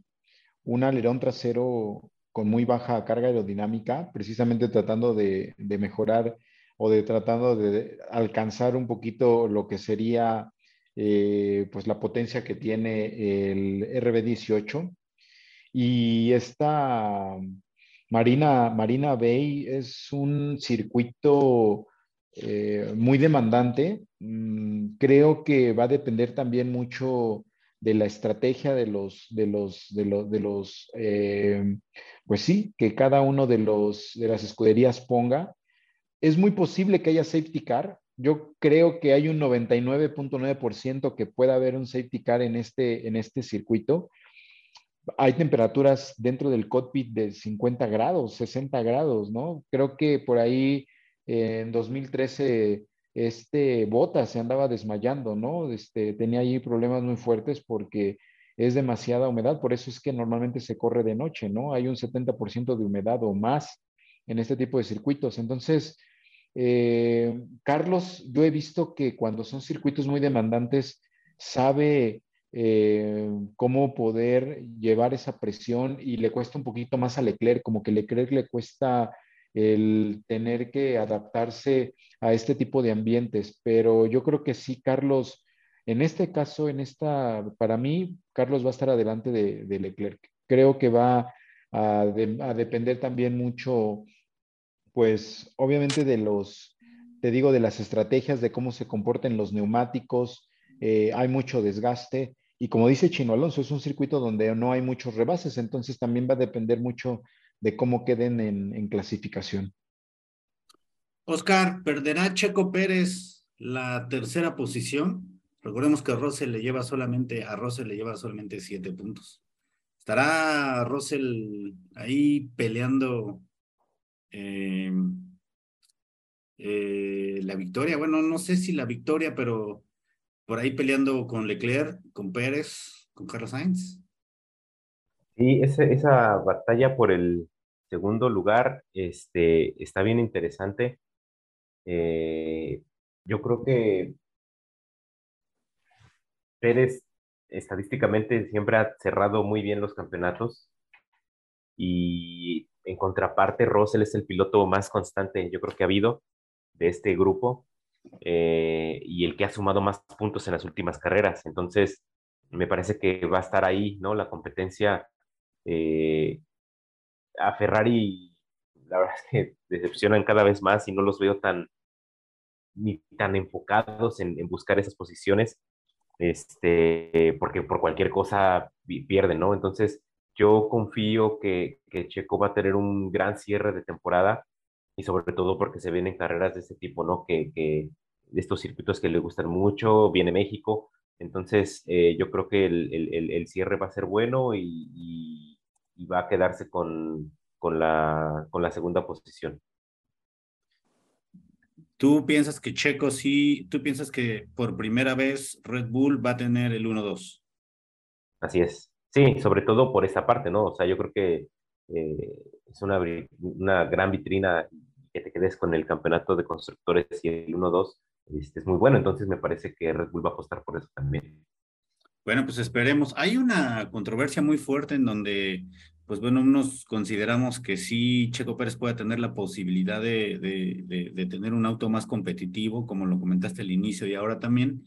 un alerón trasero con muy baja carga aerodinámica, precisamente tratando de, de, mejorar o de tratando de alcanzar un poquito lo que sería eh, pues la potencia que tiene el RB18. Y esta Marina, Marina Bay es un circuito eh, muy demandante. Mm, creo que va a depender también mucho de la estrategia de los, de los, de los, de los eh, pues sí, que cada uno de los, de las escuderías ponga. Es muy posible que haya safety car, yo creo que hay un 99.9% que pueda haber un safety car en este, en este circuito. Hay temperaturas dentro del cockpit de 50 grados, 60 grados, ¿no? Creo que por ahí eh, en 2013 este Bota se andaba desmayando, ¿no? Este, tenía ahí problemas muy fuertes porque es demasiada humedad, por eso es que normalmente se corre de noche, ¿no? Hay un 70% de humedad o más en este tipo de circuitos. Entonces, eh, Carlos, yo he visto que cuando son circuitos muy demandantes, sabe eh, cómo poder llevar esa presión y le cuesta un poquito más a Leclerc, como que Leclerc le cuesta el tener que adaptarse a este tipo de ambientes. Pero yo creo que sí, Carlos, en este caso, en esta, para mí, Carlos va a estar adelante de, Leclerc. Creo que va a, a depender también mucho, pues obviamente de los, te digo, de las estrategias, de cómo se comporten los neumáticos. Eh, hay mucho desgaste. Y como dice Chino Alonso, es un circuito donde no hay muchos rebases, entonces también va a depender mucho de cómo queden en, clasificación. Oscar, ¿perderá Checo Pérez la tercera posición? Recordemos que Russell le lleva solamente, a Russell le lleva solamente siete puntos. ¿Estará Russell ahí peleando eh, eh, la victoria? Bueno, no sé si la victoria, pero por ahí peleando con Leclerc, con Pérez, con Carlos Sainz. Sí, esa batalla por el, segundo lugar, este, está bien interesante. Eh, yo creo que Pérez estadísticamente siempre ha cerrado muy bien los campeonatos y en contraparte Russell es el piloto más constante yo creo que ha habido de este grupo eh, y el que ha sumado más puntos en las últimas carreras. Entonces, me parece que va a estar ahí, ¿no? La competencia eh, a Ferrari, la verdad es que decepcionan cada vez más y no los veo tan, ni tan enfocados en, buscar esas posiciones, este, porque por cualquier cosa pierden, ¿no? Entonces, yo confío que, que, Checo va a tener un gran cierre de temporada y sobre todo porque se vienen carreras de ese tipo, ¿no? Que, que de estos circuitos que le gustan mucho, viene México, entonces eh, yo creo que el, el, el, cierre va a ser bueno y y va a quedarse con, con, la, con la segunda posición. ¿Tú piensas que Checo sí, tú piensas que por primera vez Red Bull va a tener el 1-2? Así es. Sí, sobre todo por esa parte, ¿no? O sea, yo creo que eh, es una, una gran vitrina que te quedes con el campeonato de constructores y el 1-2 este, es muy bueno. Entonces me parece que Red Bull va a apostar por eso también. Bueno, pues esperemos. Hay una controversia muy fuerte en donde, pues bueno, unos consideramos que sí, Checo Pérez puede tener la posibilidad de, de, tener un auto más competitivo, como lo comentaste al inicio y ahora también.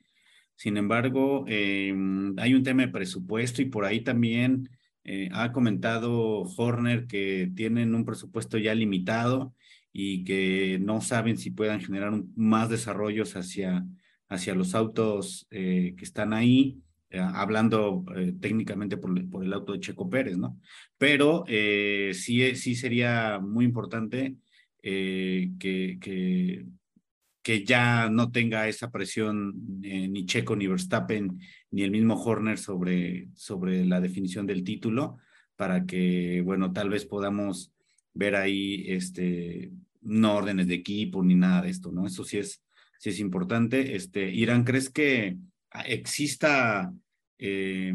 Sin embargo, em, hay un tema de presupuesto y por ahí también eh, ha comentado Horner que tienen un presupuesto ya limitado y que no saben si puedan generar más desarrollos hacia, hacia los autos eh, que están ahí eh, hablando eh, técnicamente por, el auto de Checo Pérez, ¿no? Pero eh, sí, sí sería muy importante que, que, que, ya no tenga esa presión ni Checo, ni Verstappen, ni el mismo Horner sobre, sobre la definición del título, para que, bueno, tal vez podamos ver ahí, este, no órdenes de equipo ni nada de esto, ¿no? Eso sí es, sí es importante. Este, Irán, ¿crees que exista eh,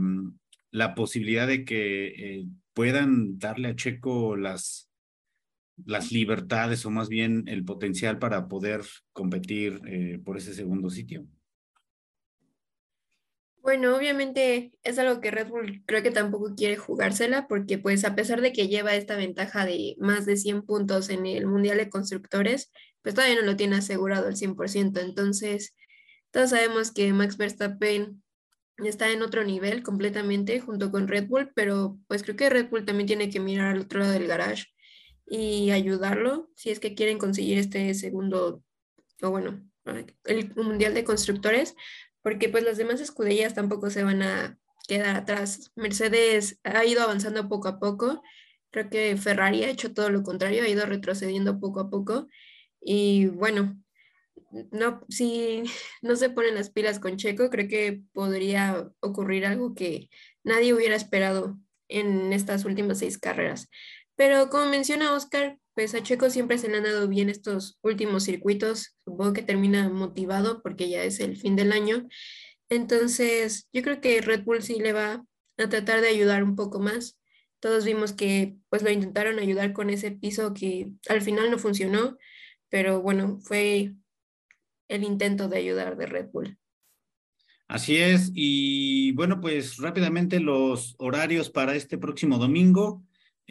la posibilidad de que eh, puedan darle a Checo las, las libertades o más bien el potencial para poder competir eh, por ese segundo sitio? Bueno, obviamente es algo que Red Bull creo que tampoco quiere jugársela porque pues a pesar de que lleva esta ventaja de más de 100 puntos en el Mundial de Constructores, pues todavía no lo tiene asegurado al 100%. Entonces, todos sabemos que Max Verstappen está en otro nivel completamente junto con Red Bull, pero pues creo que Red Bull también tiene que mirar al otro lado del garage y ayudarlo si es que quieren conseguir este segundo, o bueno, el Mundial de Constructores, porque pues las demás escuderías tampoco se van a quedar atrás. Mercedes ha ido avanzando poco a poco, creo que Ferrari ha hecho todo lo contrario, ha ido retrocediendo poco a poco y bueno, no, si no se ponen las pilas con Checo, creo que podría ocurrir algo que nadie hubiera esperado en estas últimas seis carreras. Pero como menciona Oscar, pues a Checo siempre se le han dado bien estos últimos circuitos. Supongo que termina motivado porque ya es el fin del año. Entonces, yo creo que Red Bull sí le va a tratar de ayudar un poco más. Todos vimos que pues lo intentaron ayudar con ese piso que al final no funcionó, pero bueno, fue el intento de ayudar de Red Bull. Así es, y bueno, pues rápidamente los horarios para este próximo domingo.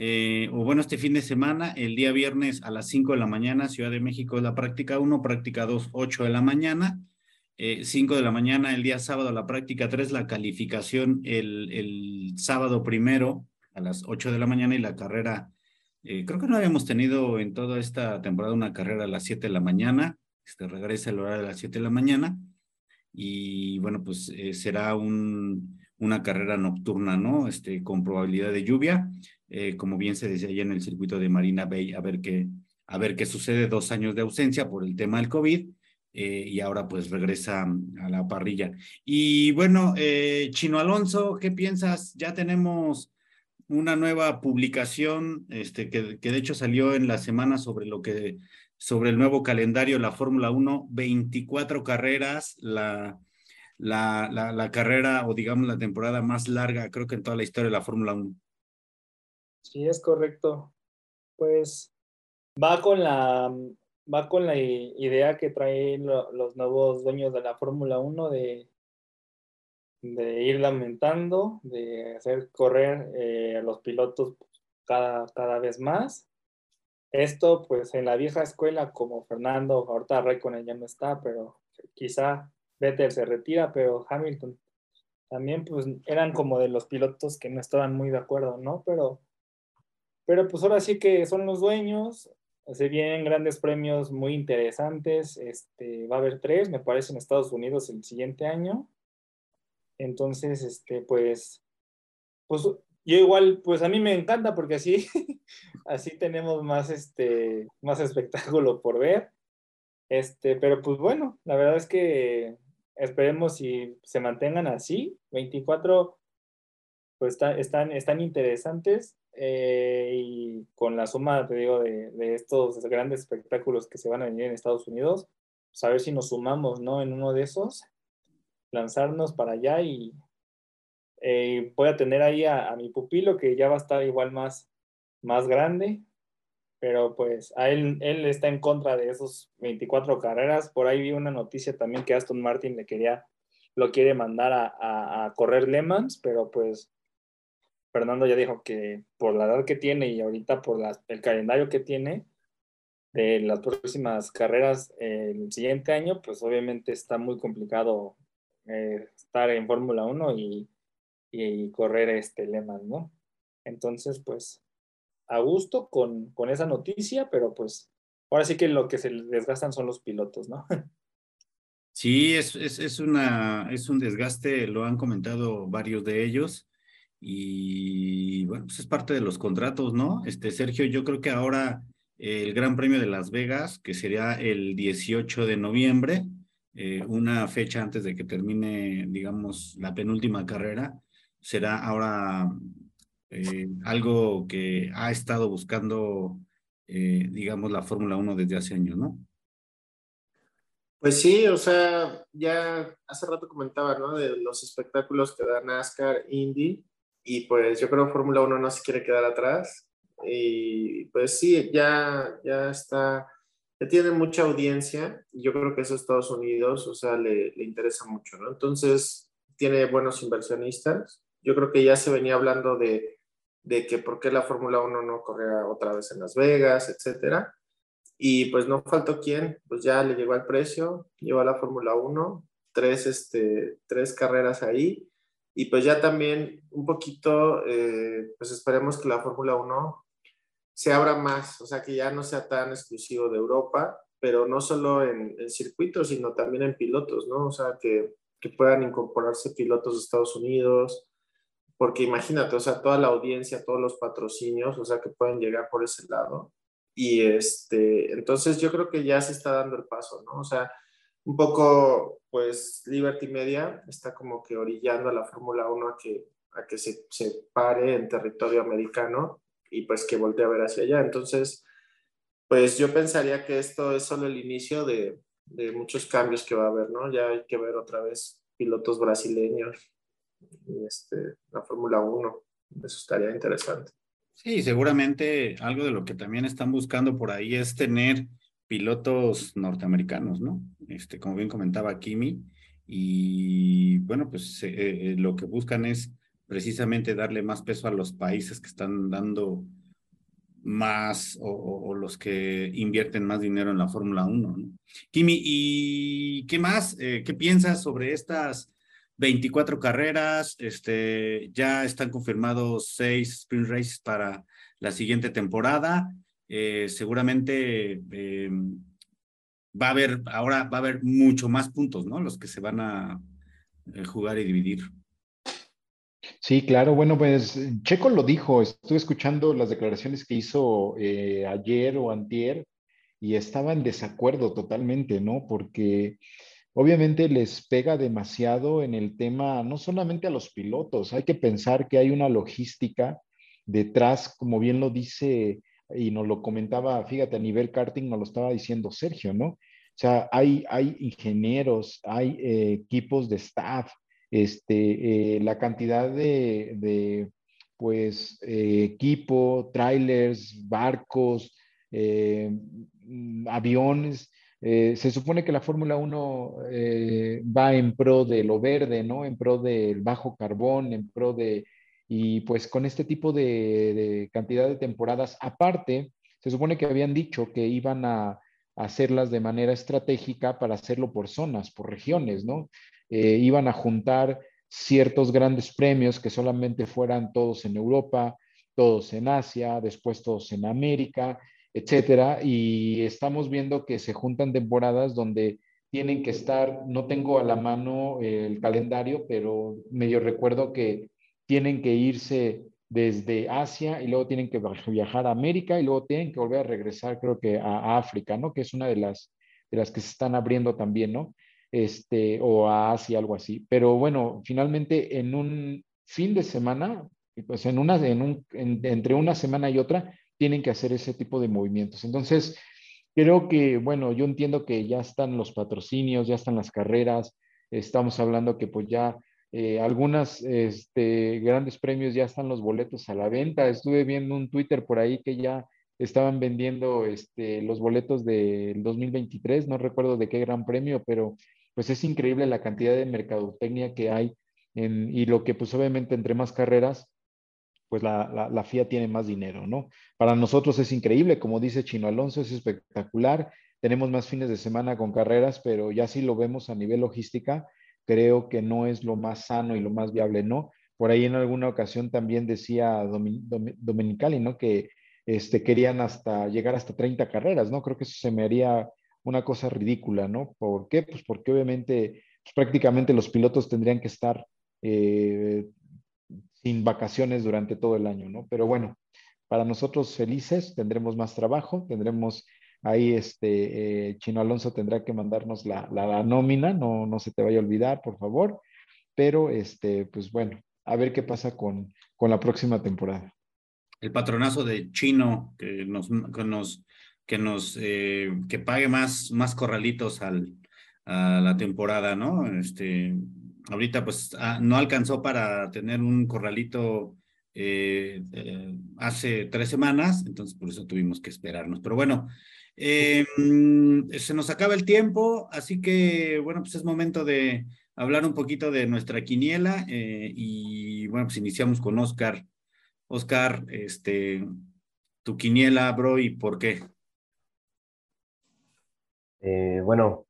Eh, o bueno, este fin de semana, el día viernes a las 5 de la mañana, Ciudad de México la práctica 1, práctica 2, 8 de la mañana. 5 de la mañana el día sábado la práctica 3, la calificación el, el sábado primero a las 8 de la mañana y la carrera eh, creo que no habíamos tenido en toda esta temporada una carrera a las 7 de la mañana. Este, regresa el horario a las 7 de la mañana. Y bueno, pues eh, será un, una carrera nocturna, ¿no? Este, con probabilidad de lluvia. Eh, como bien se decía allá en el circuito de Marina Bay, a ver qué, a ver qué sucede. Dos años de ausencia por el tema del COVID. y ahora pues regresa a la parrilla. Y bueno, Chino Alonso, ¿qué piensas? Ya tenemos una nueva publicación este, que, que, de hecho salió en la semana sobre lo que sobre el nuevo calendario la Fórmula 1, 24 carreras, la, la, la, la, carrera o digamos la temporada más larga creo que en toda la historia de la Fórmula 1. Sí, es correcto. Pues va con la va con la idea que traen los nuevos dueños de la Fórmula 1 de de ir lamentando, de hacer correr eh, a los pilotos cada, cada vez más. Esto, pues en la vieja escuela, como Fernando, ahorita Raikkonen ya no está, pero quizá Vettel se retira, pero Hamilton también, pues eran como de los pilotos que no estaban muy de acuerdo, ¿no? Pero, pero pues ahora sí que son los dueños, se vienen grandes premios muy interesantes, este, va a haber tres, me parece, en Estados Unidos el siguiente año, entonces, este, pues, pues yo igual, pues a mí me encanta porque así, así tenemos más, este, más espectáculo por ver. Este, pero pues bueno, la verdad es que esperemos si se mantengan así. 24, pues están, están interesantes. Eh, y con la suma, te digo, de, de, estos grandes espectáculos que se van a venir en Estados Unidos, pues a ver si nos sumamos, ¿no? En uno de esos lanzarnos para allá y eh, voy a tener ahí a, mi pupilo que ya va a estar igual más, más grande, pero pues a él, él está en contra de esos 24 carreras. Por ahí vi una noticia también que Aston Martin le quería, lo quiere mandar a, a, correr Le pero pues Fernando ya dijo que por la edad que tiene y ahorita por el calendario que tiene de las próximas carreras el siguiente año, pues obviamente está muy complicado eh, estar en Fórmula 1 y, correr este lema, ¿no? Entonces, pues, a gusto con, con esa noticia, pero pues ahora sí que lo que se desgastan son los pilotos, ¿no? Sí, es, es, es, una, es un desgaste, lo han comentado varios de ellos y bueno, pues es parte de los contratos, ¿no? Este, Sergio, yo creo que ahora el Gran Premio de Las Vegas, que sería el 18 de noviembre, eh, una fecha antes de que termine, digamos, la penúltima carrera, será ahora eh, algo que ha estado buscando, eh, digamos, la Fórmula 1 desde hace años, ¿no? Pues sí, o sea, ya hace rato comentaba, ¿no? De los espectáculos que da NASCAR, Indy, y pues yo creo Fórmula 1 no se quiere quedar atrás. Y pues sí, ya, ya está tiene mucha audiencia y yo creo que eso Estados Unidos, o sea, le, le, interesa mucho, ¿no? Entonces, tiene buenos inversionistas. Yo creo que ya se venía hablando de, de que por qué la Fórmula 1 no corría otra vez en Las Vegas, etcétera. Y pues no faltó quién, pues ya le llegó al precio, lleva la Fórmula 1, tres, este, tres carreras ahí. Y pues ya también un poquito, eh, pues esperemos que la Fórmula 1 se abra más, o sea, que ya no sea tan exclusivo de Europa, pero no solo en, el circuitos, sino también en pilotos, ¿no? O sea, que, que puedan incorporarse pilotos de Estados Unidos, porque imagínate, o sea, toda la audiencia, todos los patrocinios, o sea, que pueden llegar por ese lado. Y este, entonces yo creo que ya se está dando el paso, ¿no? O sea, un poco, pues, Liberty Media está como que orillando a la Fórmula 1 a que, a que se, se pare en territorio americano y pues que voltee a ver hacia allá. Entonces, pues yo pensaría que esto es solo el inicio de, de muchos cambios que va a haber, ¿no? Ya hay que ver otra vez pilotos brasileños y este, la Fórmula 1. Eso estaría interesante. Sí, seguramente algo de lo que también están buscando por ahí es tener pilotos norteamericanos, ¿no? Este, como bien comentaba Kimi, y bueno, pues eh, eh, lo que buscan es precisamente darle más peso a los países que están dando más o, los que invierten más dinero en la Fórmula 1. ¿no? Kimi, ¿y qué más? Eh, ¿Qué piensas sobre estas 24 carreras? Este, ya están confirmados seis sprint races para la siguiente temporada. Eh, seguramente em, va a haber, ahora va a haber mucho más puntos, ¿no? Los que se van a eh, jugar y dividir. Sí, claro. Bueno, pues Checo lo dijo. Estuve escuchando las declaraciones que hizo eh, ayer o antier y estaba en desacuerdo totalmente, ¿no? Porque obviamente les pega demasiado en el tema, no solamente a los pilotos, hay que pensar que hay una logística detrás, como bien lo dice y nos lo comentaba, fíjate, a nivel karting nos lo estaba diciendo Sergio, ¿no? O sea, hay, hay ingenieros, hay eh, equipos de staff, este, eh, la cantidad de, pues, eh, equipo, trailers, barcos, mm, aviones. se supone que la Fórmula 1 va en pro de lo verde, ¿no? En pro del bajo carbón, en pro de y pues con este tipo de, cantidad de temporadas, aparte, se supone que habían dicho que iban a, hacerlas de manera estratégica para hacerlo por zonas, por regiones, ¿no? Eh, iban a juntar ciertos grandes premios que solamente fueran todos en Europa, todos en Asia, después todos en América, etcétera. Y estamos viendo que se juntan temporadas donde tienen que estar, no tengo a la mano el calendario, pero medio recuerdo que tienen que irse desde Asia y luego tienen que viajar a América y luego tienen que volver a regresar, creo que a, África, ¿no? Que es una de las, de las que se están abriendo también, ¿no? Este, o a Asia, algo así. Pero bueno, finalmente en un fin de semana, pues en una, en un, entre una semana y otra, tienen que hacer ese tipo de movimientos. Entonces, creo que, bueno, yo entiendo que ya están los patrocinios, ya están las carreras, estamos hablando que pues ya eh, algunas este, grandes premios ya están los boletos a la venta. Estuve viendo un Twitter por ahí que ya estaban vendiendo este, los boletos del 2023, no recuerdo de qué gran premio, pero pues es increíble la cantidad de mercadotecnia que hay y lo que pues obviamente entre más carreras, pues la, FIA tiene más dinero, ¿no? Para nosotros es increíble, como dice Chino Alonso, es espectacular, tenemos más fines de semana con carreras, pero ya si lo vemos a nivel logística, creo que no es lo más sano y lo más viable, ¿no? Por ahí en alguna ocasión también decía Dominicali, ¿no? Que este, querían hasta llegar hasta 30 carreras, ¿no? Creo que eso se me haría una cosa ridícula, ¿no? ¿Por qué? Pues porque obviamente pues prácticamente los pilotos tendrían que estar eh, sin vacaciones durante todo el año, ¿no? Pero bueno, para nosotros felices, tendremos más trabajo, tendremos Ahí este, eh, Chino Alonso tendrá que mandarnos la, la, nómina, no, no se te vaya a olvidar, por favor. Pero, este, pues bueno, a ver qué pasa con, con la próxima temporada. El patronazo de Chino que nos, que nos, que nos, eh, que pague más, más corralitos al, a la temporada, ¿no? Este, ahorita pues ah, no alcanzó para tener un corralito eh, hace tres semanas, entonces por eso tuvimos que esperarnos. Pero bueno, eh, se nos acaba el tiempo, así que bueno, pues es momento de hablar un poquito de nuestra quiniela eh, y bueno, pues iniciamos con Oscar. Oscar, este, tu quiniela, bro, y por qué. Eh, bueno,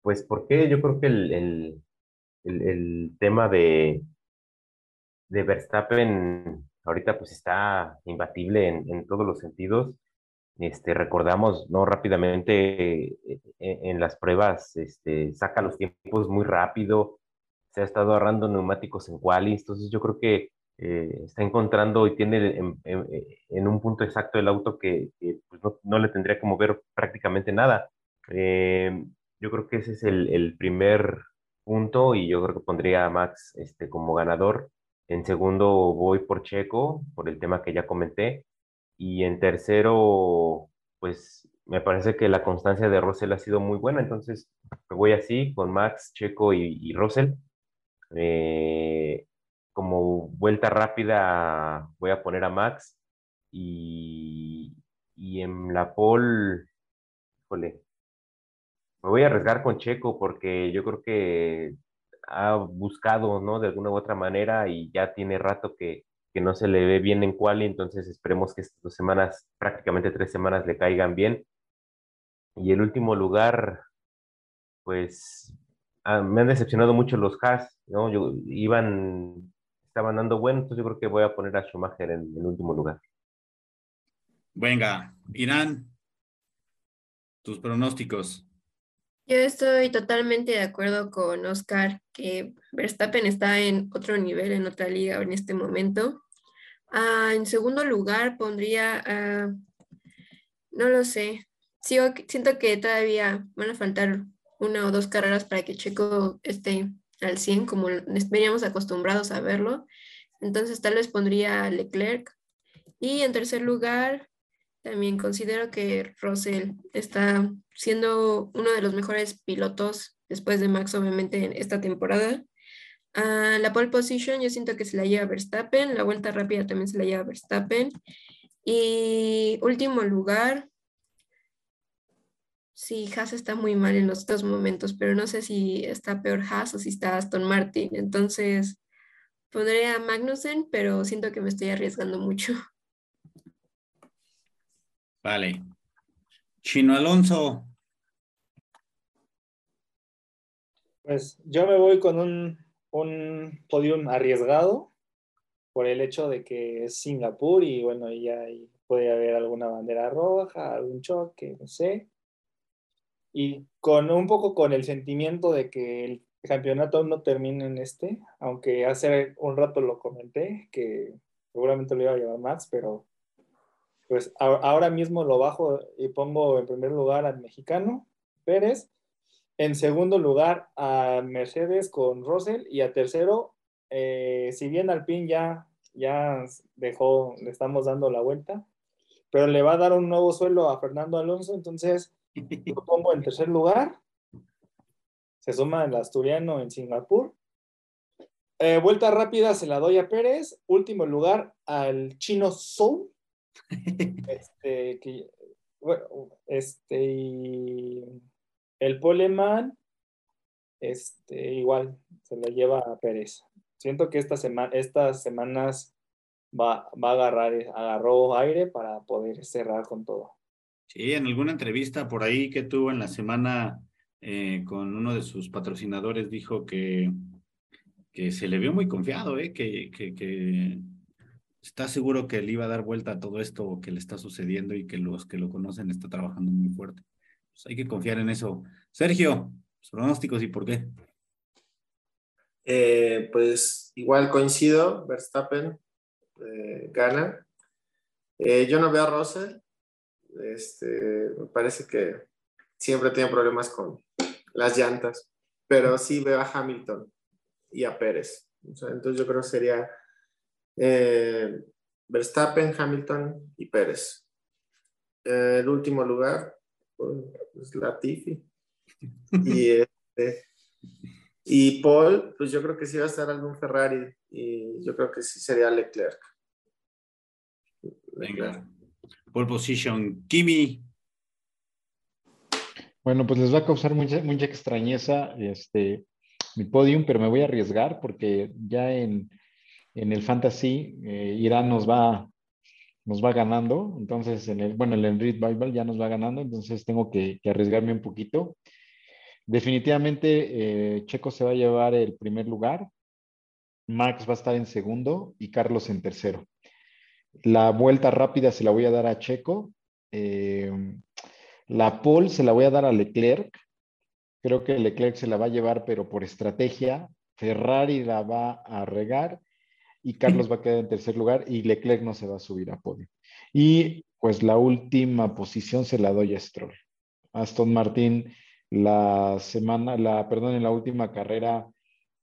pues por qué yo creo que el, el, el, tema de, de Verstappen ahorita pues está imbatible en, en todos los sentidos este, recordamos, ¿no? Rápidamente eh, eh, en las pruebas, este, saca los tiempos muy rápido, se ha estado agarrando neumáticos en qualis, entonces yo creo que eh, está encontrando y tiene en, un punto exacto el auto que, pues no, le tendría que mover prácticamente nada. yo creo que ese es el, el, primer punto y yo creo que pondría a Max este, como ganador. En segundo voy por Checo, por el tema que ya comenté. Y en tercero, pues me parece que la constancia de Russell ha sido muy buena, entonces me voy así con Max, Checo y, y Russell. Eh, como vuelta rápida voy a poner a Max y, y en la pole, híjole, me voy a arriesgar con Checo porque yo creo que ha buscado, ¿no? De alguna u otra manera y ya tiene rato que, que no se le ve bien en quali, entonces esperemos que estas dos semanas, prácticamente tres semanas, le caigan bien. Y el último lugar, pues ah, me han decepcionado mucho los Haas, ¿no? Yo, iban, estaban dando bueno, entonces yo creo que voy a poner a Schumacher en el último lugar. Venga, Irán, tus pronósticos. Yo estoy totalmente de acuerdo con Oscar que Verstappen está en otro nivel, en otra liga en este momento. Ah, en segundo lugar pondría, no lo sé, Sigo, siento que todavía van a faltar una o dos carreras para que Checo esté al 100 como veníamos acostumbrados a verlo. Entonces tal vez pondría Leclerc. Y en tercer lugar, también considero que Russell está siendo uno de los mejores pilotos después de Max, obviamente, en esta temporada. Uh, la pole position yo siento que se la lleva Verstappen, la vuelta rápida también se la lleva Verstappen. Y último lugar, sí, Haas está muy mal en los dos momentos, pero no sé si está peor Haas o si está Aston Martin. Entonces, pondré a Magnussen, pero siento que me estoy arriesgando mucho. Vale. Chino Alonso. Pues yo me voy con un, un podium arriesgado por el hecho de que es Singapur y bueno, ya puede haber alguna bandera roja, algún choque, no sé. Y con un poco con el sentimiento de que el campeonato no termine en este, aunque hace un rato lo comenté, que seguramente lo iba a llevar Max, pero pues ahora mismo lo bajo y pongo en primer lugar al mexicano Pérez, en segundo lugar a Mercedes con Russell y a tercero, eh, si bien Alpine ya, ya dejó, le estamos dando la vuelta, pero le va a dar un nuevo suelo a Fernando Alonso, entonces lo pongo en tercer lugar. Se suma el asturiano en Singapur. Eh, vuelta rápida se la doy a Pérez. Último lugar al chino Zhou este, que, este, y el Poleman, este, igual, se lo lleva a Pérez. Siento que esta semana, estas semanas va, va a agarrar, agarró aire para poder cerrar con todo. Sí, en alguna entrevista por ahí que tuvo en la semana eh, con uno de sus patrocinadores dijo que, que se le vio muy confiado, eh, que, que, que está seguro que le iba a dar vuelta a todo esto que le está sucediendo y que los que lo conocen está trabajando muy fuerte. Pues hay que confiar en eso. Sergio, los pronósticos y por qué. Eh, pues igual coincido, Verstappen eh, gana. Eh, yo no veo a Russell. Este, me parece que siempre tiene problemas con las llantas, pero sí veo a Hamilton y a Pérez. entonces yo creo que sería eh, Verstappen, Hamilton y Pérez. Eh, el último lugar, pues Latifi. Y, este, y Paul, pues yo creo que sí va a estar algún Ferrari y yo creo que sí sería Leclerc. Venga. Pole position, Kimi. Bueno, pues les va a causar mucha, mucha extrañeza este, mi podium, pero me voy a arriesgar porque ya en, en el fantasy, eh, Irán nos va, nos va ganando, entonces, en el, bueno, el Enrit Bible ya nos va ganando, entonces tengo que, arriesgarme un poquito. Definitivamente, eh, Checo se va a llevar el primer lugar, Max va a estar en segundo y Carlos en tercero. La vuelta rápida se la voy a dar a Checo. Eh, la pole se la voy a dar a Leclerc. Creo que Leclerc se la va a llevar, pero por estrategia. Ferrari la va a regar y Carlos va a quedar en tercer lugar y Leclerc no se va a subir a podio. Y pues la última posición se la doy a Stroll. Aston Martin la semana, la, perdón, en la última carrera,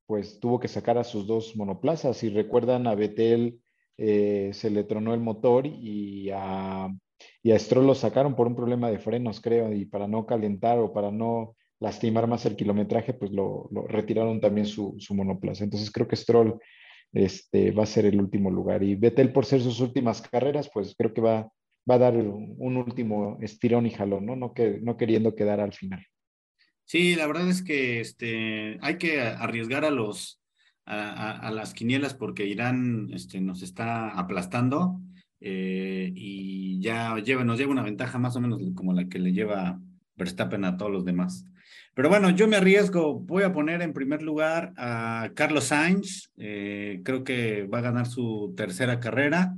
pues tuvo que sacar a sus dos monoplazas. Si recuerdan, a Betel eh, se le tronó el motor y a, y a Stroll lo sacaron por un problema de frenos, creo, y para no calentar o para no lastimar más el kilometraje, pues lo, retiraron también su, su monoplaza. Entonces creo que Stroll este, va a ser el último lugar. Y Vettel, por ser sus últimas carreras, pues creo que va, va a dar un último estirón y jalón, ¿no? No, que, no queriendo quedar al final. Sí, la verdad es que este, hay que arriesgar a los, a, las quinielas porque Irán este, nos está aplastando eh, y ya lleva, nos lleva una ventaja más o menos como la que le lleva Verstappen a todos los demás. Pero bueno, yo me arriesgo, voy a poner en primer lugar a Carlos Sainz, eh, creo que va a ganar su tercera carrera.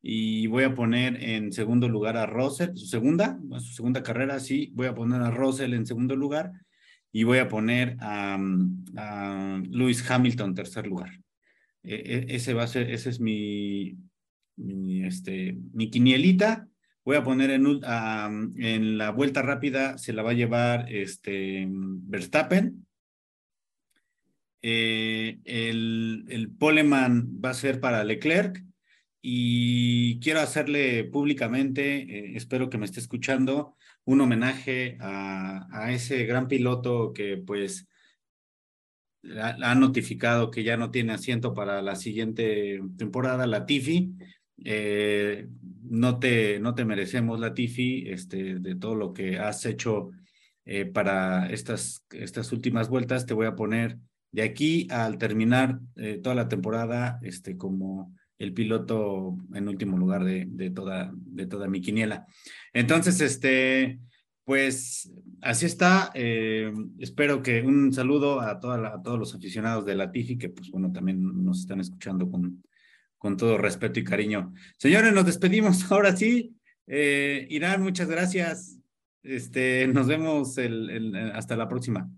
Y voy a poner en segundo lugar a Russell, su segunda, su segunda carrera, sí, voy a poner a Russell en segundo lugar. Y voy a poner a, a Lewis Hamilton tercer lugar. E, e, ese va a ser, ese es mi, mi, este, mi quinielita. Voy a poner en, la vuelta rápida, se la va a llevar este, Verstappen. Eh, el, el Poleman va a ser para Leclerc y quiero hacerle públicamente, eh, espero que me esté escuchando, un homenaje a, ese gran piloto que pues ha, notificado que ya no tiene asiento para la siguiente temporada, la Tifi. Eh, no, te, no te merecemos, la Tifi, este, de todo lo que has hecho eh, para estas, estas últimas vueltas. Te voy a poner de aquí al terminar toda la temporada este, como el piloto en último lugar de, de, toda, de toda mi quiniela. Entonces, este, pues así está. Eh, espero que un saludo a, toda a todos los aficionados de la TIFI, que pues bueno, también nos están escuchando con, con todo respeto y cariño. Señores, nos despedimos ahora sí. Eh, Irán, muchas gracias. Este, nos vemos el, hasta la próxima.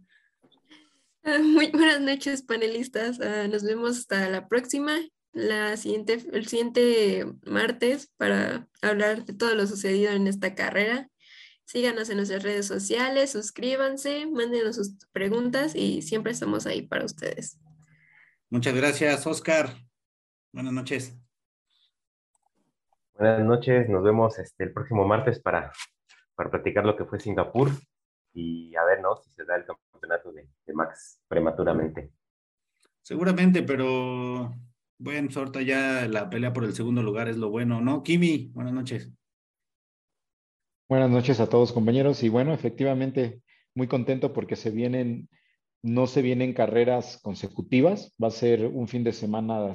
Ah, muy buenas noches, panelistas. Ah, nos vemos hasta la próxima la siguiente, el siguiente martes para hablar de todo lo sucedido en esta carrera. Síganos en nuestras redes sociales, suscríbanse, mándenos sus preguntas y siempre estamos ahí para ustedes. Muchas gracias, Oscar. Buenas noches. Buenas noches, nos vemos este, el próximo martes para, para platicar lo que fue Singapur y a ver, ¿no? Si se da el campeonato de, de Max prematuramente. Seguramente, pero bueno, ahorita ya la pelea por el segundo lugar es lo bueno, ¿no? Kimi, buenas noches. Buenas noches a todos compañeros y bueno, efectivamente muy contento porque se vienen, no se vienen carreras consecutivas, va a ser un fin de semana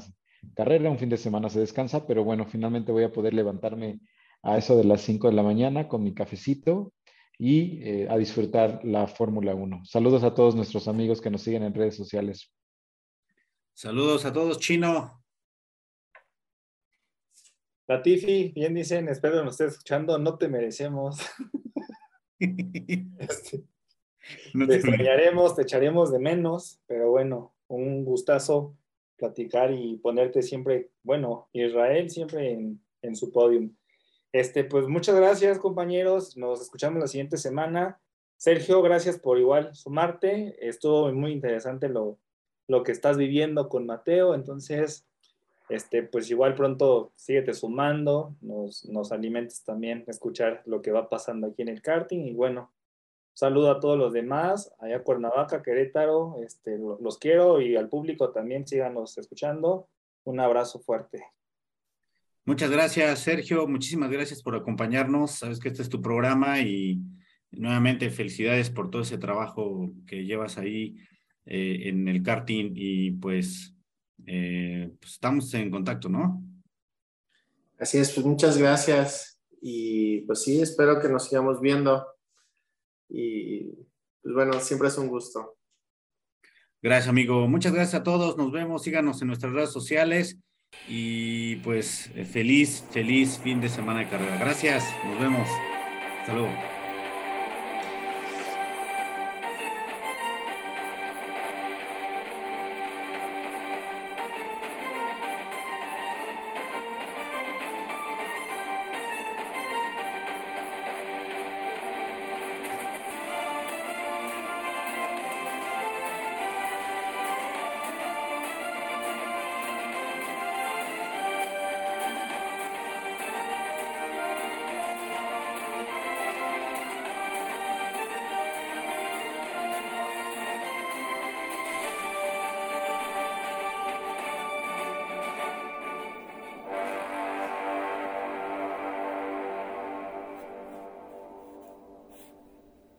carrera, un fin de semana se descansa, pero bueno, finalmente voy a poder levantarme a eso de las 5 de la mañana con mi cafecito y eh, a disfrutar la Fórmula 1. Saludos a todos nuestros amigos que nos siguen en redes sociales. Saludos a todos, Chino. Latifi, bien dicen, espero que nos estés escuchando, no te merecemos. Este, te extrañaremos, te echaremos de menos, pero bueno, un gustazo platicar y ponerte siempre, bueno, Israel siempre en, su podium. Este, pues muchas gracias, compañeros. Nos escuchamos la siguiente semana. Sergio, gracias por igual sumarte. Estuvo muy interesante lo, lo que estás viviendo con Mateo. Entonces, este, pues igual pronto síguete sumando, nos, nos alimentes también escuchar lo que va pasando aquí en el karting. Y bueno, saludo a todos los demás, allá Cuernavaca, Querétaro, este, los quiero y al público también síganos escuchando. Un abrazo fuerte. Muchas gracias, Sergio. Muchísimas gracias por acompañarnos. Sabes que este es tu programa y nuevamente felicidades por todo ese trabajo que llevas ahí eh, en el karting y pues, eh, pues, estamos en contacto, ¿no? Así es, pues muchas gracias y pues sí, espero que nos sigamos viendo y pues bueno, siempre es un gusto. Gracias, amigo. Muchas gracias a todos. Nos vemos. Síganos en nuestras redes sociales. Y pues feliz, feliz fin de semana de carrera. Gracias. Nos vemos. Hasta luego.